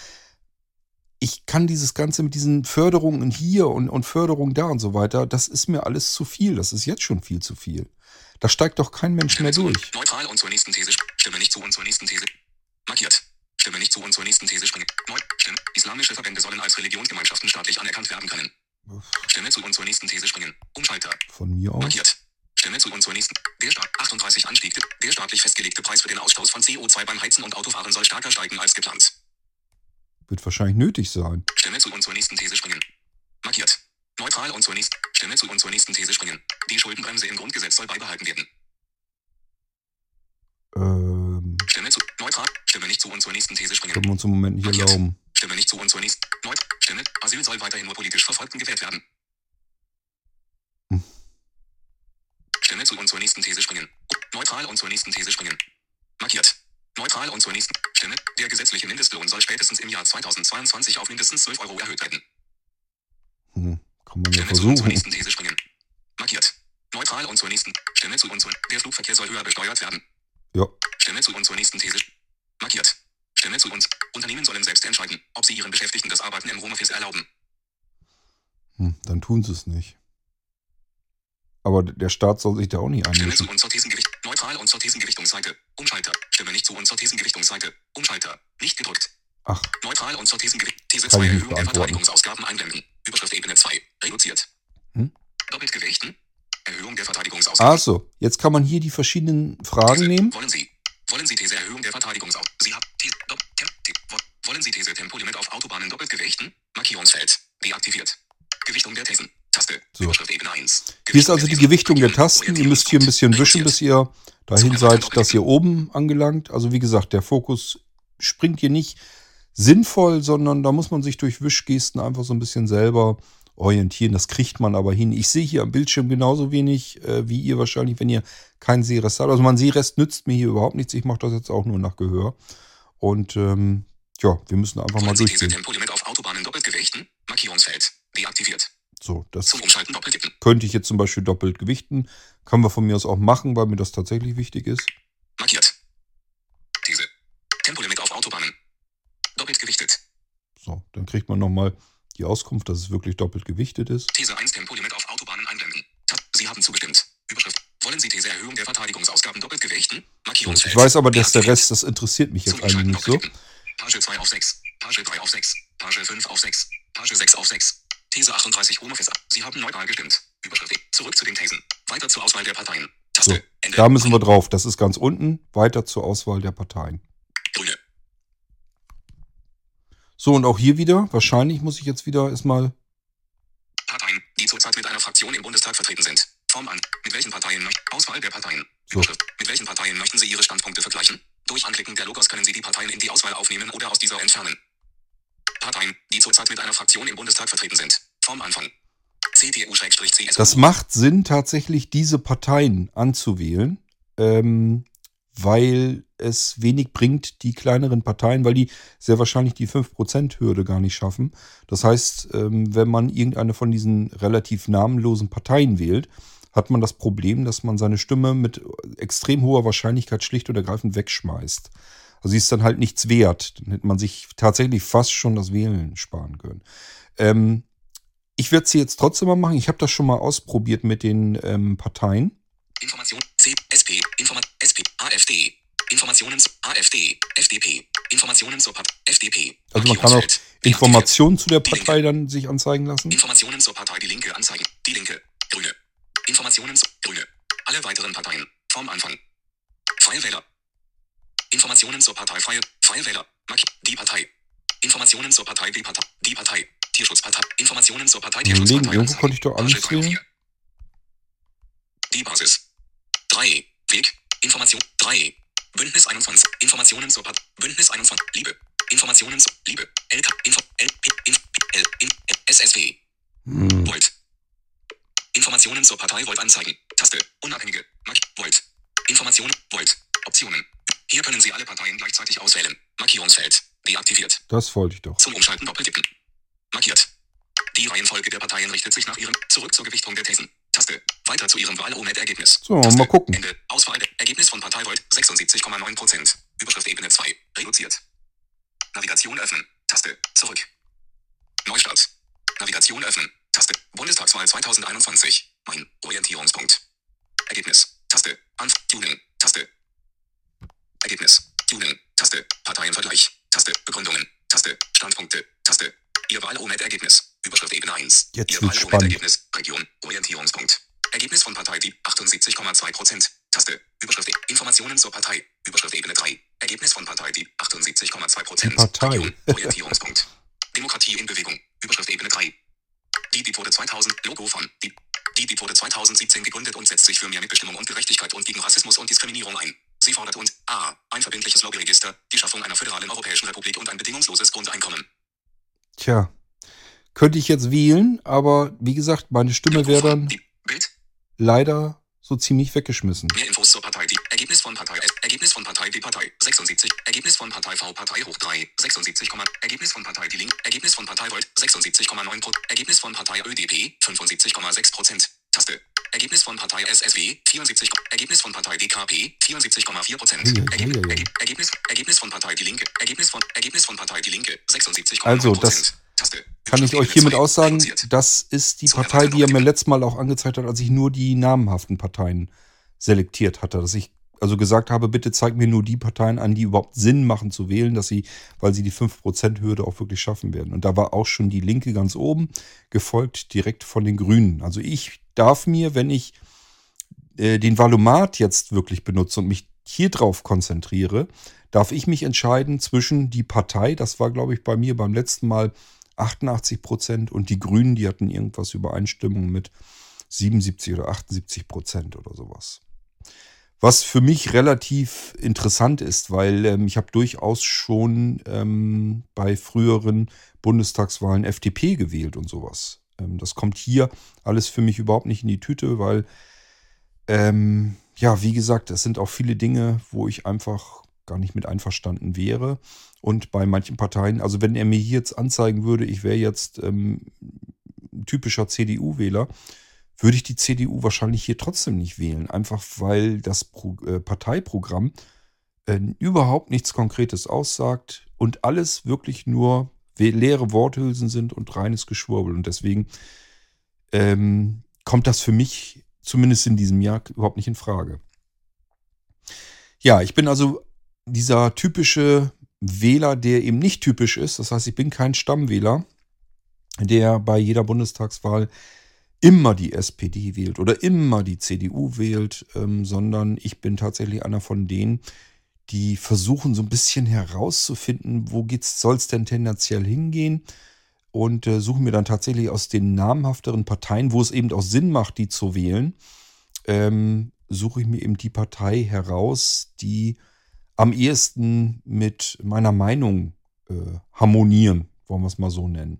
ich kann dieses Ganze mit diesen Förderungen hier und, und Förderungen da und so weiter, das ist mir alles zu viel. Das ist jetzt schon viel zu viel. Da steigt doch kein Mensch mehr durch. Neutral und zur nächsten These. Stimme nicht zu und zur nächsten These. Markiert. Stimme nicht zu und zur nächsten These springen. Neu. Stimme. Islamische Verbände sollen als Religionsgemeinschaften staatlich anerkannt werden können. Stimme zu und zur nächsten These springen. Umschalter. Von mir aus. Markiert. Stimme zu und zur nächsten. Der Staat 38 Anstieg. Der staatlich festgelegte Preis für den Ausstoß von CO2 beim Heizen und Autofahren soll stärker steigen als geplant. Wird wahrscheinlich nötig sein. Stimme zu und zur nächsten These springen. Markiert. Neutral und zur nächsten. Stimme zu und zur nächsten These springen. Die Schuldenbremse im Grundgesetz soll beibehalten werden. Zu. Neutral. Stimme nicht zu und zur nächsten These springen. können wir uns im Moment nicht Markiert. erlauben. Stimme nicht zu und zur nächsten. Neut. Stimme. Asyl soll weiterhin nur politisch Verfolgten gewährt werden. Stimme zu und zur nächsten These springen. Neutral und zur nächsten These springen. Markiert. Neutral und zur nächsten Stimme. Der gesetzliche Mindestlohn soll spätestens im Jahr 2022 auf mindestens 12 Euro erhöht werden. Hm, kann man ja Stimme zu und zur versuchen. nächsten These springen. Markiert. Neutral und zur nächsten. Stimme zu und zur. Der Flugverkehr soll höher besteuert werden. Ja, Stimme zu und zur nächsten These. Markiert. Stimme zu uns. Unternehmen sollen selbst entscheiden, ob sie ihren Beschäftigten das Arbeiten im Homeoffice erlauben. hm, dann tun sie es nicht. Aber der Staat soll sich da auch nicht Stimme zu einmischen. und zur Thesengewicht. Neutral und zur Thesengewichtungsseite. Umschalter. Stimme nicht zu und zur Thesengewichtungsseite. Umschalter. Nicht gedrückt. Ach, Neutral und zur Thesengewicht. These Kann 2 ich nicht Erhöhung der. Verteidigungsausgaben einblenden. Überschrift Ebene 2. Reduziert. Hm? Doppelt gewichten. Erhöhung der Verteidigungsausgaben. also, jetzt kann man hier die verschiedenen Fragen These. nehmen. Wollen Sie? Wollen Sie These Erhöhung der Verteidigungsausgaben? Sie haben These. Dopp, Temp, T, wollen Sie These Tempolimit auf Autobahnen doppelt gewichten? Markierungsfeld. Deaktiviert. Gewichtung der Thesen. Taste. So. Überschrift Ebene 1. Hier ist also die Gewichtung der Tasten. Ihr müsst hier ein bisschen wischen, bis ihr dahin seid, dass ihr oben angelangt. Also wie gesagt, der Fokus springt hier nicht sinnvoll, sondern da muss man sich durch Wischgesten einfach so ein bisschen selber orientieren. Das kriegt man aber hin. Ich sehe hier am Bildschirm genauso wenig äh, wie ihr wahrscheinlich, wenn ihr keinen Sehrest habt. Also mein Sehrest nützt mir hier überhaupt nichts. Ich mache das jetzt auch nur nach Gehör. Und ähm, ja, wir müssen einfach mal durchgehen. Tempolimit auf Autobahnen doppelt gewichten? Markierungsfeld. Deaktiviert. So, das Zum Umschalten doppelt tippen. könnte ich jetzt zum Beispiel doppelt gewichten. Können wir von mir aus auch machen, weil mir das tatsächlich wichtig ist. Markiert. These. Tempolimit auf Autobahnen. Doppelt gewichtet. So, dann kriegt man nochmal die Auskunft, dass es wirklich doppelt gewichtet ist. These 1 Tempolimit auf Autobahnen einblenden. Sie haben zugestimmt. Überschrift. Wollen Sie These Erhöhung der Verteidigungsausgaben doppelt gewichten? Markierungsfeld. ich weiß aber, dass der. Rest, das interessiert mich jetzt eigentlich nicht so. tippen. Page 2 auf 6. Page 3 auf 6. Page 5 auf 6. Page 6 auf 6. These 38 Homeoffice. Sie haben neutral gestimmt. Überschrift. Zurück zu den Thesen. Weiter zur Auswahl der Parteien. Taste. So, Ende. Da müssen wir drauf. Das ist ganz unten. Weiter zur Auswahl der Parteien. Grüne. So, und auch hier wieder, wahrscheinlich muss ich jetzt wieder erstmal. Parteien, die zurzeit mit einer Fraktion im Bundestag vertreten sind. Form an. Mit welchen Parteien möchten Auswahl der Parteien. So. Überschrift. Mit welchen Parteien möchten Sie Ihre Standpunkte vergleichen? Durch Anklicken der Logos können Sie die Parteien in die Auswahl aufnehmen oder aus dieser entfernen. Parteien, die zurzeit mit einer Fraktion im Bundestag vertreten sind. Vom Anfang. CDU-CSU. Das macht Sinn, tatsächlich diese Parteien anzuwählen, ähm, weil es wenig bringt, die kleineren Parteien, weil die sehr wahrscheinlich die 5%-Hürde gar nicht schaffen. Das heißt, ähm, wenn man irgendeine von diesen relativ namenlosen Parteien wählt, hat man das Problem, dass man seine Stimme mit extrem hoher Wahrscheinlichkeit schlicht und ergreifend wegschmeißt. Also sie ist dann halt nichts wert. Dann hätte man sich tatsächlich fast schon das Wählen sparen können. Ähm, ich werde sie jetzt trotzdem mal machen. Ich habe das schon mal ausprobiert mit den ähm, Parteien. Information. C. SP. Informa SP. AfD. Informationens. AfD. FDP. Informationen zur Partei. FDP. Also man kann auch. Informationen zu der Partei dann sich anzeigen lassen. Informationen zur Partei Die Linke anzeigen. Die Linke. Grüne. Informationen Grüne. Alle weiteren Parteien. Vom Anfang. Freie Wähler. Informationen zur Partei Freie. Freie Wähler. Die Partei. Informationen zur Partei Die Partei. Die Partei. Tierschutzpartei. Informationen zur Partei Tierschutzpartei. irgendwo konnte ich doch alles 3 auf sehen. 4. Die Basis. 3. Weg. Information. 3. Bündnis 21. Informationen zur Partei. Bündnis 21. Liebe. Informationen zur Liebe. LK. Info. LP. Inf, L. In, SSW. Hm. Volt. Informationen zur Partei Volt anzeigen. Taste. Unabhängige. Mark. Volt. Informationen. Volt. Optionen. Hier können Sie alle Parteien gleichzeitig auswählen. Markierungsfeld. Deaktiviert. Das wollte ich doch. Zum Umschalten doppeltippen. Markiert. Die Reihenfolge der Parteien richtet sich nach ihrem Zurück zur Gewichtung der Thesen. Taste. Weiter zu ihrem Wahl-OMED-Ergebnis. So, Taste. mal gucken. Ende. Auswahl. Ergebnis von Partei Volt 76,9%. Überschrift Ebene 2. Reduziert. Navigation öffnen. Taste. Zurück. Neustart. Navigation öffnen. Taste. Bundestagswahl 2021. Mein Orientierungspunkt. Ergebnis. Taste. Anf. Tuning. Taste. Ergebnis. Tuning. Taste. Parteienvergleich. Taste. Begründungen. Taste. Standpunkte. Taste. Ihr Wahl-OMED-Ergebnis. Überschrift Ebene 1. Jetzt Ihr. Wahl-OMED-Ergebnis. Region. Orientierungspunkt. Ergebnis von Partei Die 78,2%. Taste. Überschrift Informationen zur Partei. Überschrift Ebene 3. Ergebnis von Partei Die 78,2%. Die Partei. Region. Orientierungspunkt. Demokratie in Bewegung. Überschrift Ebene 3. Die DIP wurde 2000 Logo von die die DIP wurde 2017 gegründet und setzt sich für mehr Mitbestimmung und Gerechtigkeit und gegen Rassismus und Diskriminierung ein. Sie fordert und a. ein verbindliches Lobbyregister, die Schaffung einer föderalen europäischen Republik und ein bedingungsloses Grundeinkommen. Tja, könnte ich jetzt wählen, aber wie gesagt, meine Stimme wäre dann Bild leider so ziemlich weggeschmissen. Mehr Infos zur Partei. Die Ergebnis von Partei. Ergebnis von Partei Die Partei 76. Ergebnis von Partei V. Partei hoch 3. 76, Ergebnis von Partei Die Link. Ergebnis von Partei Volt 76,9 Pro. Ergebnis von Partei ÖDP 75,6 Prozent. Taste. Ergebnis von Partei SSW 74. Ergebnis von Partei DKP 74,4 Prozent. Ei, ei, Ergeb ei, ei. Ergeb Ergebnis, Ergebnis von Partei Die Linke. Ergebnis von Ergebnis von Partei Die Linke 76,9 Also, das Taste. Kann ich euch hiermit aussagen, das ist die Partei, die er mir letztes Mal auch angezeigt hat, als ich nur die namenhaften Parteien selektiert hatte. Dass ich also gesagt habe, bitte zeig mir nur die Parteien an, die überhaupt Sinn machen zu wählen, dass sie, weil sie die 5%-Hürde auch wirklich schaffen werden. Und da war auch schon die Linke ganz oben, gefolgt direkt von den Grünen. Also ich darf mir, wenn ich äh, den Valomat jetzt wirklich benutze und mich hier drauf konzentriere, darf ich mich entscheiden zwischen die Partei, das war glaube ich bei mir beim letzten Mal 88 Prozent und die Grünen, die hatten irgendwas Übereinstimmung mit 77 oder 78 Prozent oder sowas. Was für mich relativ interessant ist, weil ähm, ich habe durchaus schon ähm, bei früheren Bundestagswahlen FDP gewählt und sowas. Ähm, das kommt hier alles für mich überhaupt nicht in die Tüte, weil, ähm, ja, wie gesagt, es sind auch viele Dinge, wo ich einfach gar nicht mit einverstanden wäre. Und bei manchen Parteien, also wenn er mir hier jetzt anzeigen würde, ich wäre jetzt ähm, typischer CDU-Wähler, würde ich die CDU wahrscheinlich hier trotzdem nicht wählen. Einfach weil das Pro äh, Parteiprogramm äh, überhaupt nichts Konkretes aussagt und alles wirklich nur leere Worthülsen sind und reines Geschwurbel. Und deswegen ähm, kommt das für mich zumindest in diesem Jahr überhaupt nicht in Frage. Ja, ich bin also dieser typische Wähler, der eben nicht typisch ist. Das heißt, ich bin kein Stammwähler, der bei jeder Bundestagswahl immer die SPD wählt oder immer die CDU wählt, ähm, sondern ich bin tatsächlich einer von denen, die versuchen so ein bisschen herauszufinden, wo soll es denn tendenziell hingehen und äh, suchen mir dann tatsächlich aus den namhafteren Parteien, wo es eben auch Sinn macht, die zu wählen, ähm, suche ich mir eben die Partei heraus, die am ehesten mit meiner Meinung äh, harmonieren, wollen wir es mal so nennen.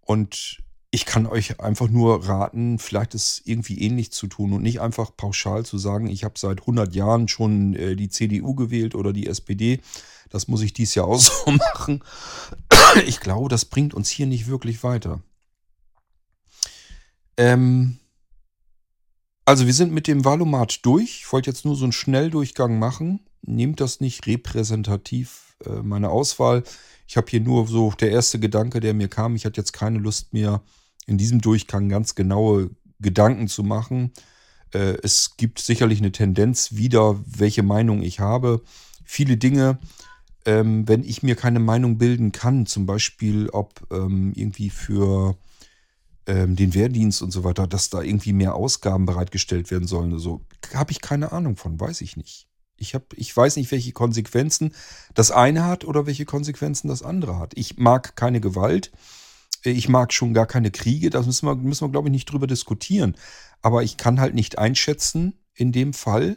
Und ich kann euch einfach nur raten, vielleicht ist irgendwie ähnlich zu tun und nicht einfach pauschal zu sagen, ich habe seit 100 Jahren schon äh, die CDU gewählt oder die SPD. Das muss ich dies Jahr auch so machen. Ich glaube, das bringt uns hier nicht wirklich weiter. Ähm also wir sind mit dem Valomat durch. Ich wollte jetzt nur so einen Schnelldurchgang machen. Nehmt das nicht repräsentativ, äh, meine Auswahl. Ich habe hier nur so der erste Gedanke, der mir kam. Ich hatte jetzt keine Lust mehr, in diesem Durchgang ganz genaue Gedanken zu machen. Äh, es gibt sicherlich eine Tendenz wieder, welche Meinung ich habe. Viele Dinge, ähm, wenn ich mir keine Meinung bilden kann, zum Beispiel ob ähm, irgendwie für ähm, den Wehrdienst und so weiter, dass da irgendwie mehr Ausgaben bereitgestellt werden sollen. So habe ich keine Ahnung von, weiß ich nicht. Ich, hab, ich weiß nicht, welche Konsequenzen das eine hat oder welche Konsequenzen das andere hat. Ich mag keine Gewalt. Ich mag schon gar keine Kriege. Da müssen wir, müssen wir, glaube ich, nicht drüber diskutieren. Aber ich kann halt nicht einschätzen, in dem Fall,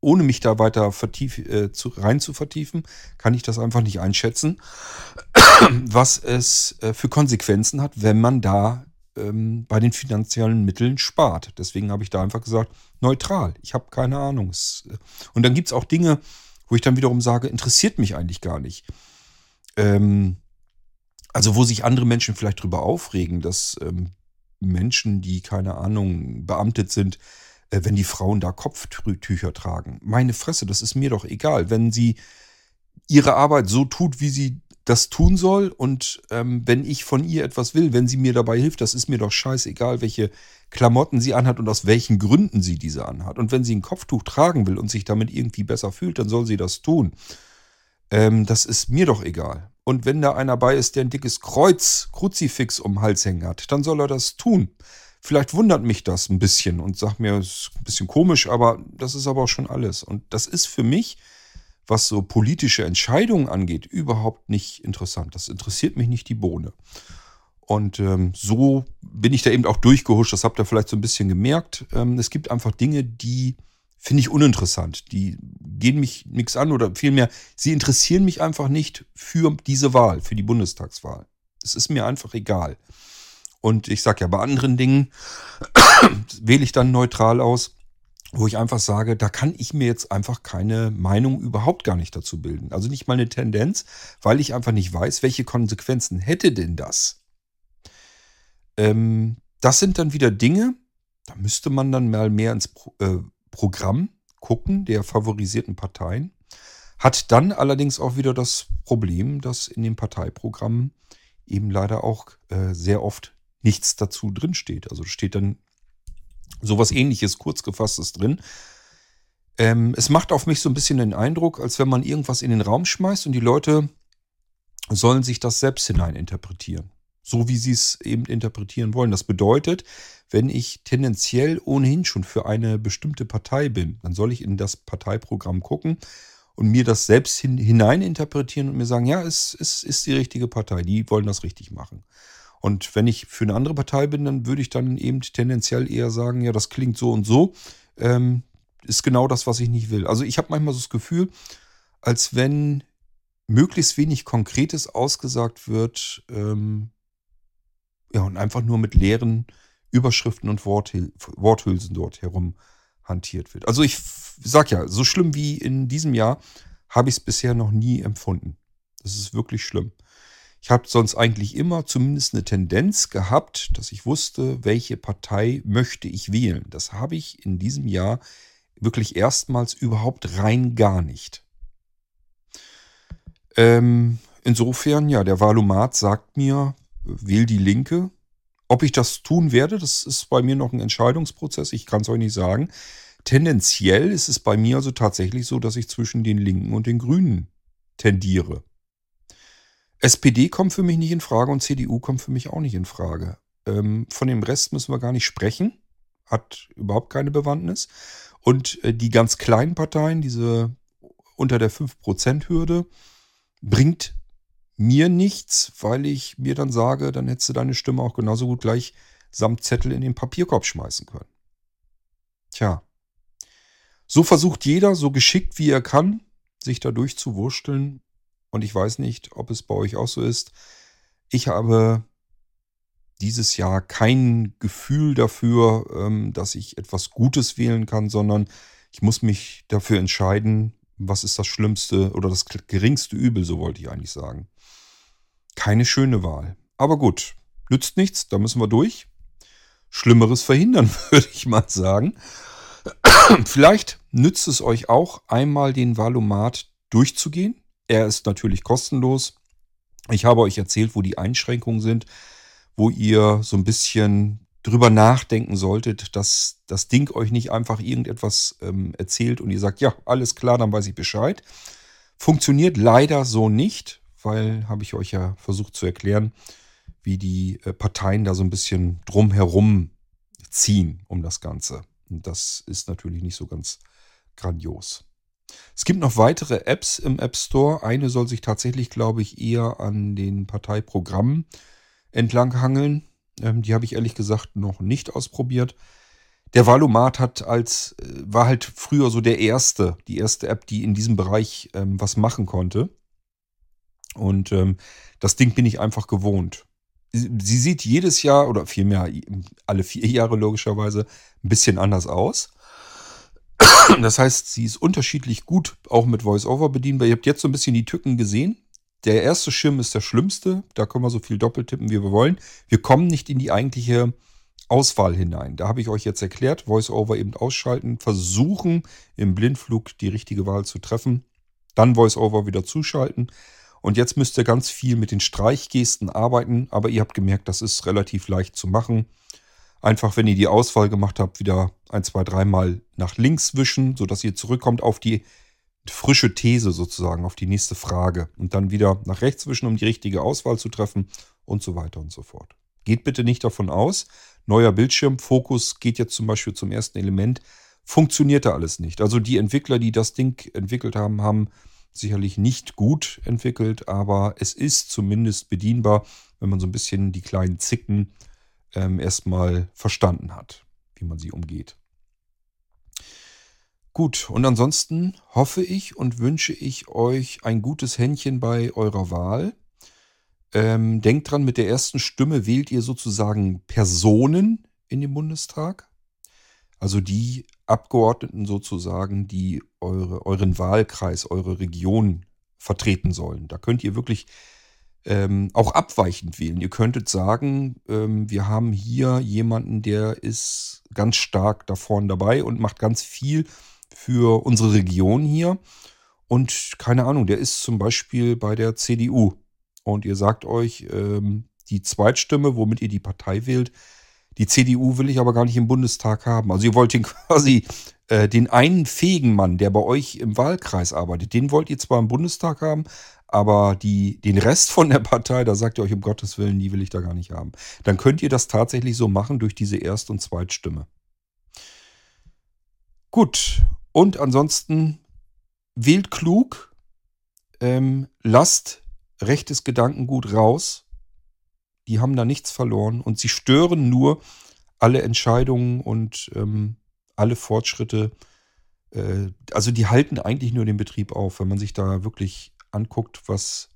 ohne mich da weiter vertief, äh, zu, rein zu vertiefen, kann ich das einfach nicht einschätzen, was es äh, für Konsequenzen hat, wenn man da ähm, bei den finanziellen Mitteln spart. Deswegen habe ich da einfach gesagt, neutral. Ich habe keine Ahnung. Äh, und dann gibt es auch Dinge, wo ich dann wiederum sage, interessiert mich eigentlich gar nicht. Ähm, also wo sich andere Menschen vielleicht drüber aufregen, dass ähm, Menschen, die keine Ahnung, beamtet sind, äh, wenn die Frauen da Kopftücher tragen. Meine Fresse, das ist mir doch egal. Wenn sie ihre Arbeit so tut, wie sie das tun soll und ähm, wenn ich von ihr etwas will, wenn sie mir dabei hilft, das ist mir doch scheißegal, welche Klamotten sie anhat und aus welchen Gründen sie diese anhat. Und wenn sie ein Kopftuch tragen will und sich damit irgendwie besser fühlt, dann soll sie das tun. Ähm, das ist mir doch egal. Und wenn da einer bei ist, der ein dickes Kreuz, Kruzifix um den Hals hängen hat, dann soll er das tun. Vielleicht wundert mich das ein bisschen und sagt mir, es ist ein bisschen komisch, aber das ist aber auch schon alles. Und das ist für mich, was so politische Entscheidungen angeht, überhaupt nicht interessant. Das interessiert mich nicht die Bohne. Und ähm, so bin ich da eben auch durchgehuscht. Das habt ihr vielleicht so ein bisschen gemerkt. Ähm, es gibt einfach Dinge, die finde ich uninteressant. Die gehen mich nichts an oder vielmehr, sie interessieren mich einfach nicht für diese Wahl, für die Bundestagswahl. Es ist mir einfach egal. Und ich sage ja, bei anderen Dingen wähle ich dann neutral aus. Wo ich einfach sage, da kann ich mir jetzt einfach keine Meinung überhaupt gar nicht dazu bilden. Also nicht mal eine Tendenz, weil ich einfach nicht weiß, welche Konsequenzen hätte denn das. Ähm, das sind dann wieder Dinge, da müsste man dann mal mehr ins Pro äh, Programm gucken der favorisierten Parteien. Hat dann allerdings auch wieder das Problem, dass in den Parteiprogrammen eben leider auch äh, sehr oft nichts dazu drin steht. Also steht dann sowas ähnliches, kurz gefasstes drin. Ähm, es macht auf mich so ein bisschen den Eindruck, als wenn man irgendwas in den Raum schmeißt und die Leute sollen sich das selbst hineininterpretieren. So wie sie es eben interpretieren wollen. Das bedeutet, wenn ich tendenziell ohnehin schon für eine bestimmte Partei bin, dann soll ich in das Parteiprogramm gucken und mir das selbst hin, hineininterpretieren und mir sagen, ja, es, es ist die richtige Partei, die wollen das richtig machen. Und wenn ich für eine andere Partei bin, dann würde ich dann eben tendenziell eher sagen, ja, das klingt so und so, ähm, ist genau das, was ich nicht will. Also ich habe manchmal so das Gefühl, als wenn möglichst wenig Konkretes ausgesagt wird, ähm, ja, und einfach nur mit leeren Überschriften und Worthil Worthülsen dort herum hantiert wird. Also ich sag ja, so schlimm wie in diesem Jahr habe ich es bisher noch nie empfunden. Das ist wirklich schlimm. Ich habe sonst eigentlich immer zumindest eine Tendenz gehabt, dass ich wusste, welche Partei möchte ich wählen. Das habe ich in diesem Jahr wirklich erstmals überhaupt rein gar nicht. Ähm, insofern, ja, der Valomat sagt mir, wähl die Linke. Ob ich das tun werde, das ist bei mir noch ein Entscheidungsprozess. Ich kann es euch nicht sagen. Tendenziell ist es bei mir also tatsächlich so, dass ich zwischen den Linken und den Grünen tendiere. SPD kommt für mich nicht in Frage und CDU kommt für mich auch nicht in Frage. Ähm, von dem Rest müssen wir gar nicht sprechen. Hat überhaupt keine Bewandtnis. Und äh, die ganz kleinen Parteien, diese unter der 5%-Hürde, bringt mir nichts, weil ich mir dann sage, dann hättest du deine Stimme auch genauso gut gleich samt Zettel in den Papierkorb schmeißen können. Tja. So versucht jeder, so geschickt wie er kann, sich da durchzuwursteln. Und ich weiß nicht, ob es bei euch auch so ist. Ich habe dieses Jahr kein Gefühl dafür, ähm, dass ich etwas Gutes wählen kann, sondern ich muss mich dafür entscheiden, was ist das Schlimmste oder das geringste Übel, so wollte ich eigentlich sagen. Keine schöne Wahl. Aber gut, nützt nichts, da müssen wir durch. Schlimmeres verhindern, würde ich mal sagen. Vielleicht nützt es euch auch, einmal den Valomat durchzugehen. Er ist natürlich kostenlos. Ich habe euch erzählt, wo die Einschränkungen sind, wo ihr so ein bisschen drüber nachdenken solltet, dass das Ding euch nicht einfach irgendetwas ähm, erzählt und ihr sagt, ja, alles klar, dann weiß ich Bescheid. Funktioniert leider so nicht, weil habe ich euch ja versucht zu erklären, wie die äh, Parteien da so ein bisschen drumherum ziehen um das Ganze. Und das ist natürlich nicht so ganz grandios. Es gibt noch weitere Apps im App Store. Eine soll sich tatsächlich, glaube ich, eher an den Parteiprogrammen entlanghangeln. Ähm, die habe ich ehrlich gesagt noch nicht ausprobiert. Der Valomat hat als, äh, war halt früher so der erste, die erste App, die in diesem Bereich ähm, was machen konnte. Und ähm, das Ding bin ich einfach gewohnt. Sie sieht jedes Jahr oder vielmehr alle vier Jahre logischerweise ein bisschen anders aus. Das heißt, sie ist unterschiedlich gut auch mit VoiceOver bedienbar. Ihr habt jetzt so ein bisschen die Tücken gesehen. Der erste Schirm ist der schlimmste. Da können wir so viel doppeltippen, wie wir wollen. Wir kommen nicht in die eigentliche Auswahl hinein. Da habe ich euch jetzt erklärt, VoiceOver eben ausschalten, versuchen im Blindflug die richtige Wahl zu treffen, dann VoiceOver wieder zuschalten. Und jetzt müsst ihr ganz viel mit den Streichgesten arbeiten, aber ihr habt gemerkt, das ist relativ leicht zu machen. Einfach, wenn ihr die Auswahl gemacht habt, wieder ein, zwei, dreimal nach links wischen, sodass ihr zurückkommt auf die frische These sozusagen, auf die nächste Frage. Und dann wieder nach rechts wischen, um die richtige Auswahl zu treffen und so weiter und so fort. Geht bitte nicht davon aus, neuer Bildschirm, Fokus geht jetzt zum Beispiel zum ersten Element, funktioniert da alles nicht. Also die Entwickler, die das Ding entwickelt haben, haben sicherlich nicht gut entwickelt, aber es ist zumindest bedienbar, wenn man so ein bisschen die kleinen Zicken ähm, erstmal verstanden hat, wie man sie umgeht. Gut, und ansonsten hoffe ich und wünsche ich euch ein gutes Händchen bei eurer Wahl. Ähm, denkt dran, mit der ersten Stimme wählt ihr sozusagen Personen in den Bundestag. Also die Abgeordneten sozusagen, die eure, euren Wahlkreis, eure Region vertreten sollen. Da könnt ihr wirklich ähm, auch abweichend wählen. Ihr könntet sagen, ähm, wir haben hier jemanden, der ist ganz stark da vorne dabei und macht ganz viel für unsere Region hier. Und keine Ahnung, der ist zum Beispiel bei der CDU. Und ihr sagt euch, ähm, die Zweitstimme, womit ihr die Partei wählt, die CDU will ich aber gar nicht im Bundestag haben. Also ihr wollt den quasi, äh, den einen fähigen Mann, der bei euch im Wahlkreis arbeitet, den wollt ihr zwar im Bundestag haben, aber die, den Rest von der Partei, da sagt ihr euch um Gottes Willen, die will ich da gar nicht haben. Dann könnt ihr das tatsächlich so machen durch diese Erst- und Zweitstimme. Gut, und ansonsten wählt klug, ähm, lasst rechtes Gedankengut raus. Die haben da nichts verloren und sie stören nur alle Entscheidungen und ähm, alle Fortschritte. Äh, also die halten eigentlich nur den Betrieb auf, wenn man sich da wirklich anguckt, was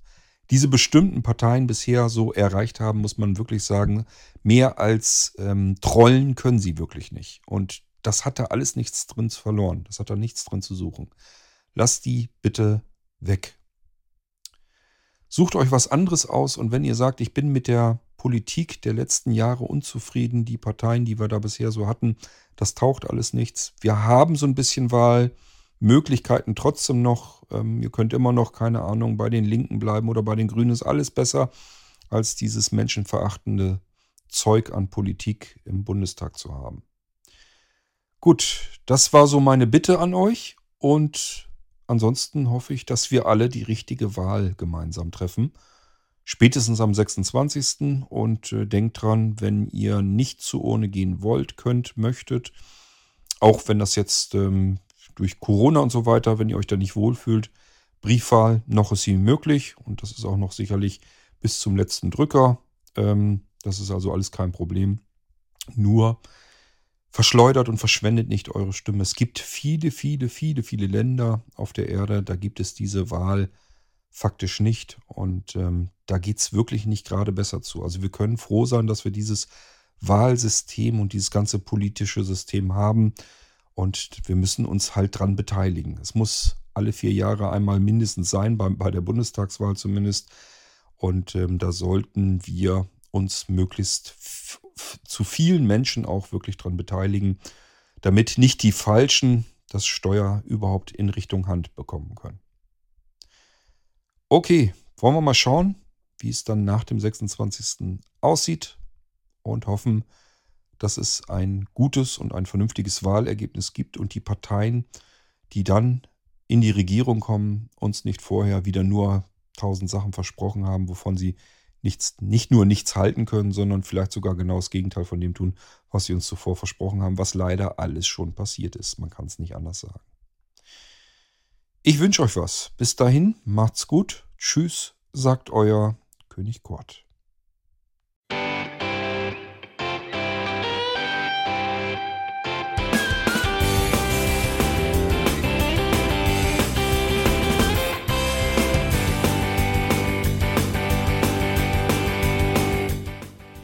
diese bestimmten Parteien bisher so erreicht haben, muss man wirklich sagen, mehr als ähm, trollen können sie wirklich nicht. Und das hat da alles nichts drin verloren. Das hat da nichts drin zu suchen. Lasst die bitte weg. Sucht euch was anderes aus und wenn ihr sagt, ich bin mit der Politik der letzten Jahre unzufrieden, die Parteien, die wir da bisher so hatten, das taucht alles nichts. Wir haben so ein bisschen Wahlmöglichkeiten trotzdem noch. Ähm, ihr könnt immer noch, keine Ahnung, bei den Linken bleiben oder bei den Grünen ist alles besser als dieses menschenverachtende Zeug an Politik im Bundestag zu haben. Gut, das war so meine Bitte an euch und ansonsten hoffe ich, dass wir alle die richtige Wahl gemeinsam treffen. Spätestens am 26. Und äh, denkt dran, wenn ihr nicht zu Urne gehen wollt, könnt, möchtet, auch wenn das jetzt ähm, durch Corona und so weiter, wenn ihr euch da nicht wohlfühlt, Briefwahl, noch ist sie möglich und das ist auch noch sicherlich bis zum letzten Drücker. Ähm, das ist also alles kein Problem. Nur Verschleudert und verschwendet nicht eure Stimme. Es gibt viele, viele, viele, viele Länder auf der Erde, da gibt es diese Wahl faktisch nicht. Und ähm, da geht es wirklich nicht gerade besser zu. Also wir können froh sein, dass wir dieses Wahlsystem und dieses ganze politische System haben. Und wir müssen uns halt dran beteiligen. Es muss alle vier Jahre einmal mindestens sein, bei, bei der Bundestagswahl zumindest. Und ähm, da sollten wir uns möglichst zu vielen Menschen auch wirklich daran beteiligen, damit nicht die Falschen das Steuer überhaupt in Richtung Hand bekommen können. Okay, wollen wir mal schauen, wie es dann nach dem 26. aussieht und hoffen, dass es ein gutes und ein vernünftiges Wahlergebnis gibt und die Parteien, die dann in die Regierung kommen, uns nicht vorher wieder nur tausend Sachen versprochen haben, wovon sie nichts, nicht nur nichts halten können, sondern vielleicht sogar genau das Gegenteil von dem tun, was sie uns zuvor versprochen haben, was leider alles schon passiert ist. Man kann es nicht anders sagen. Ich wünsche euch was. Bis dahin, macht's gut. Tschüss, sagt euer König Kurt.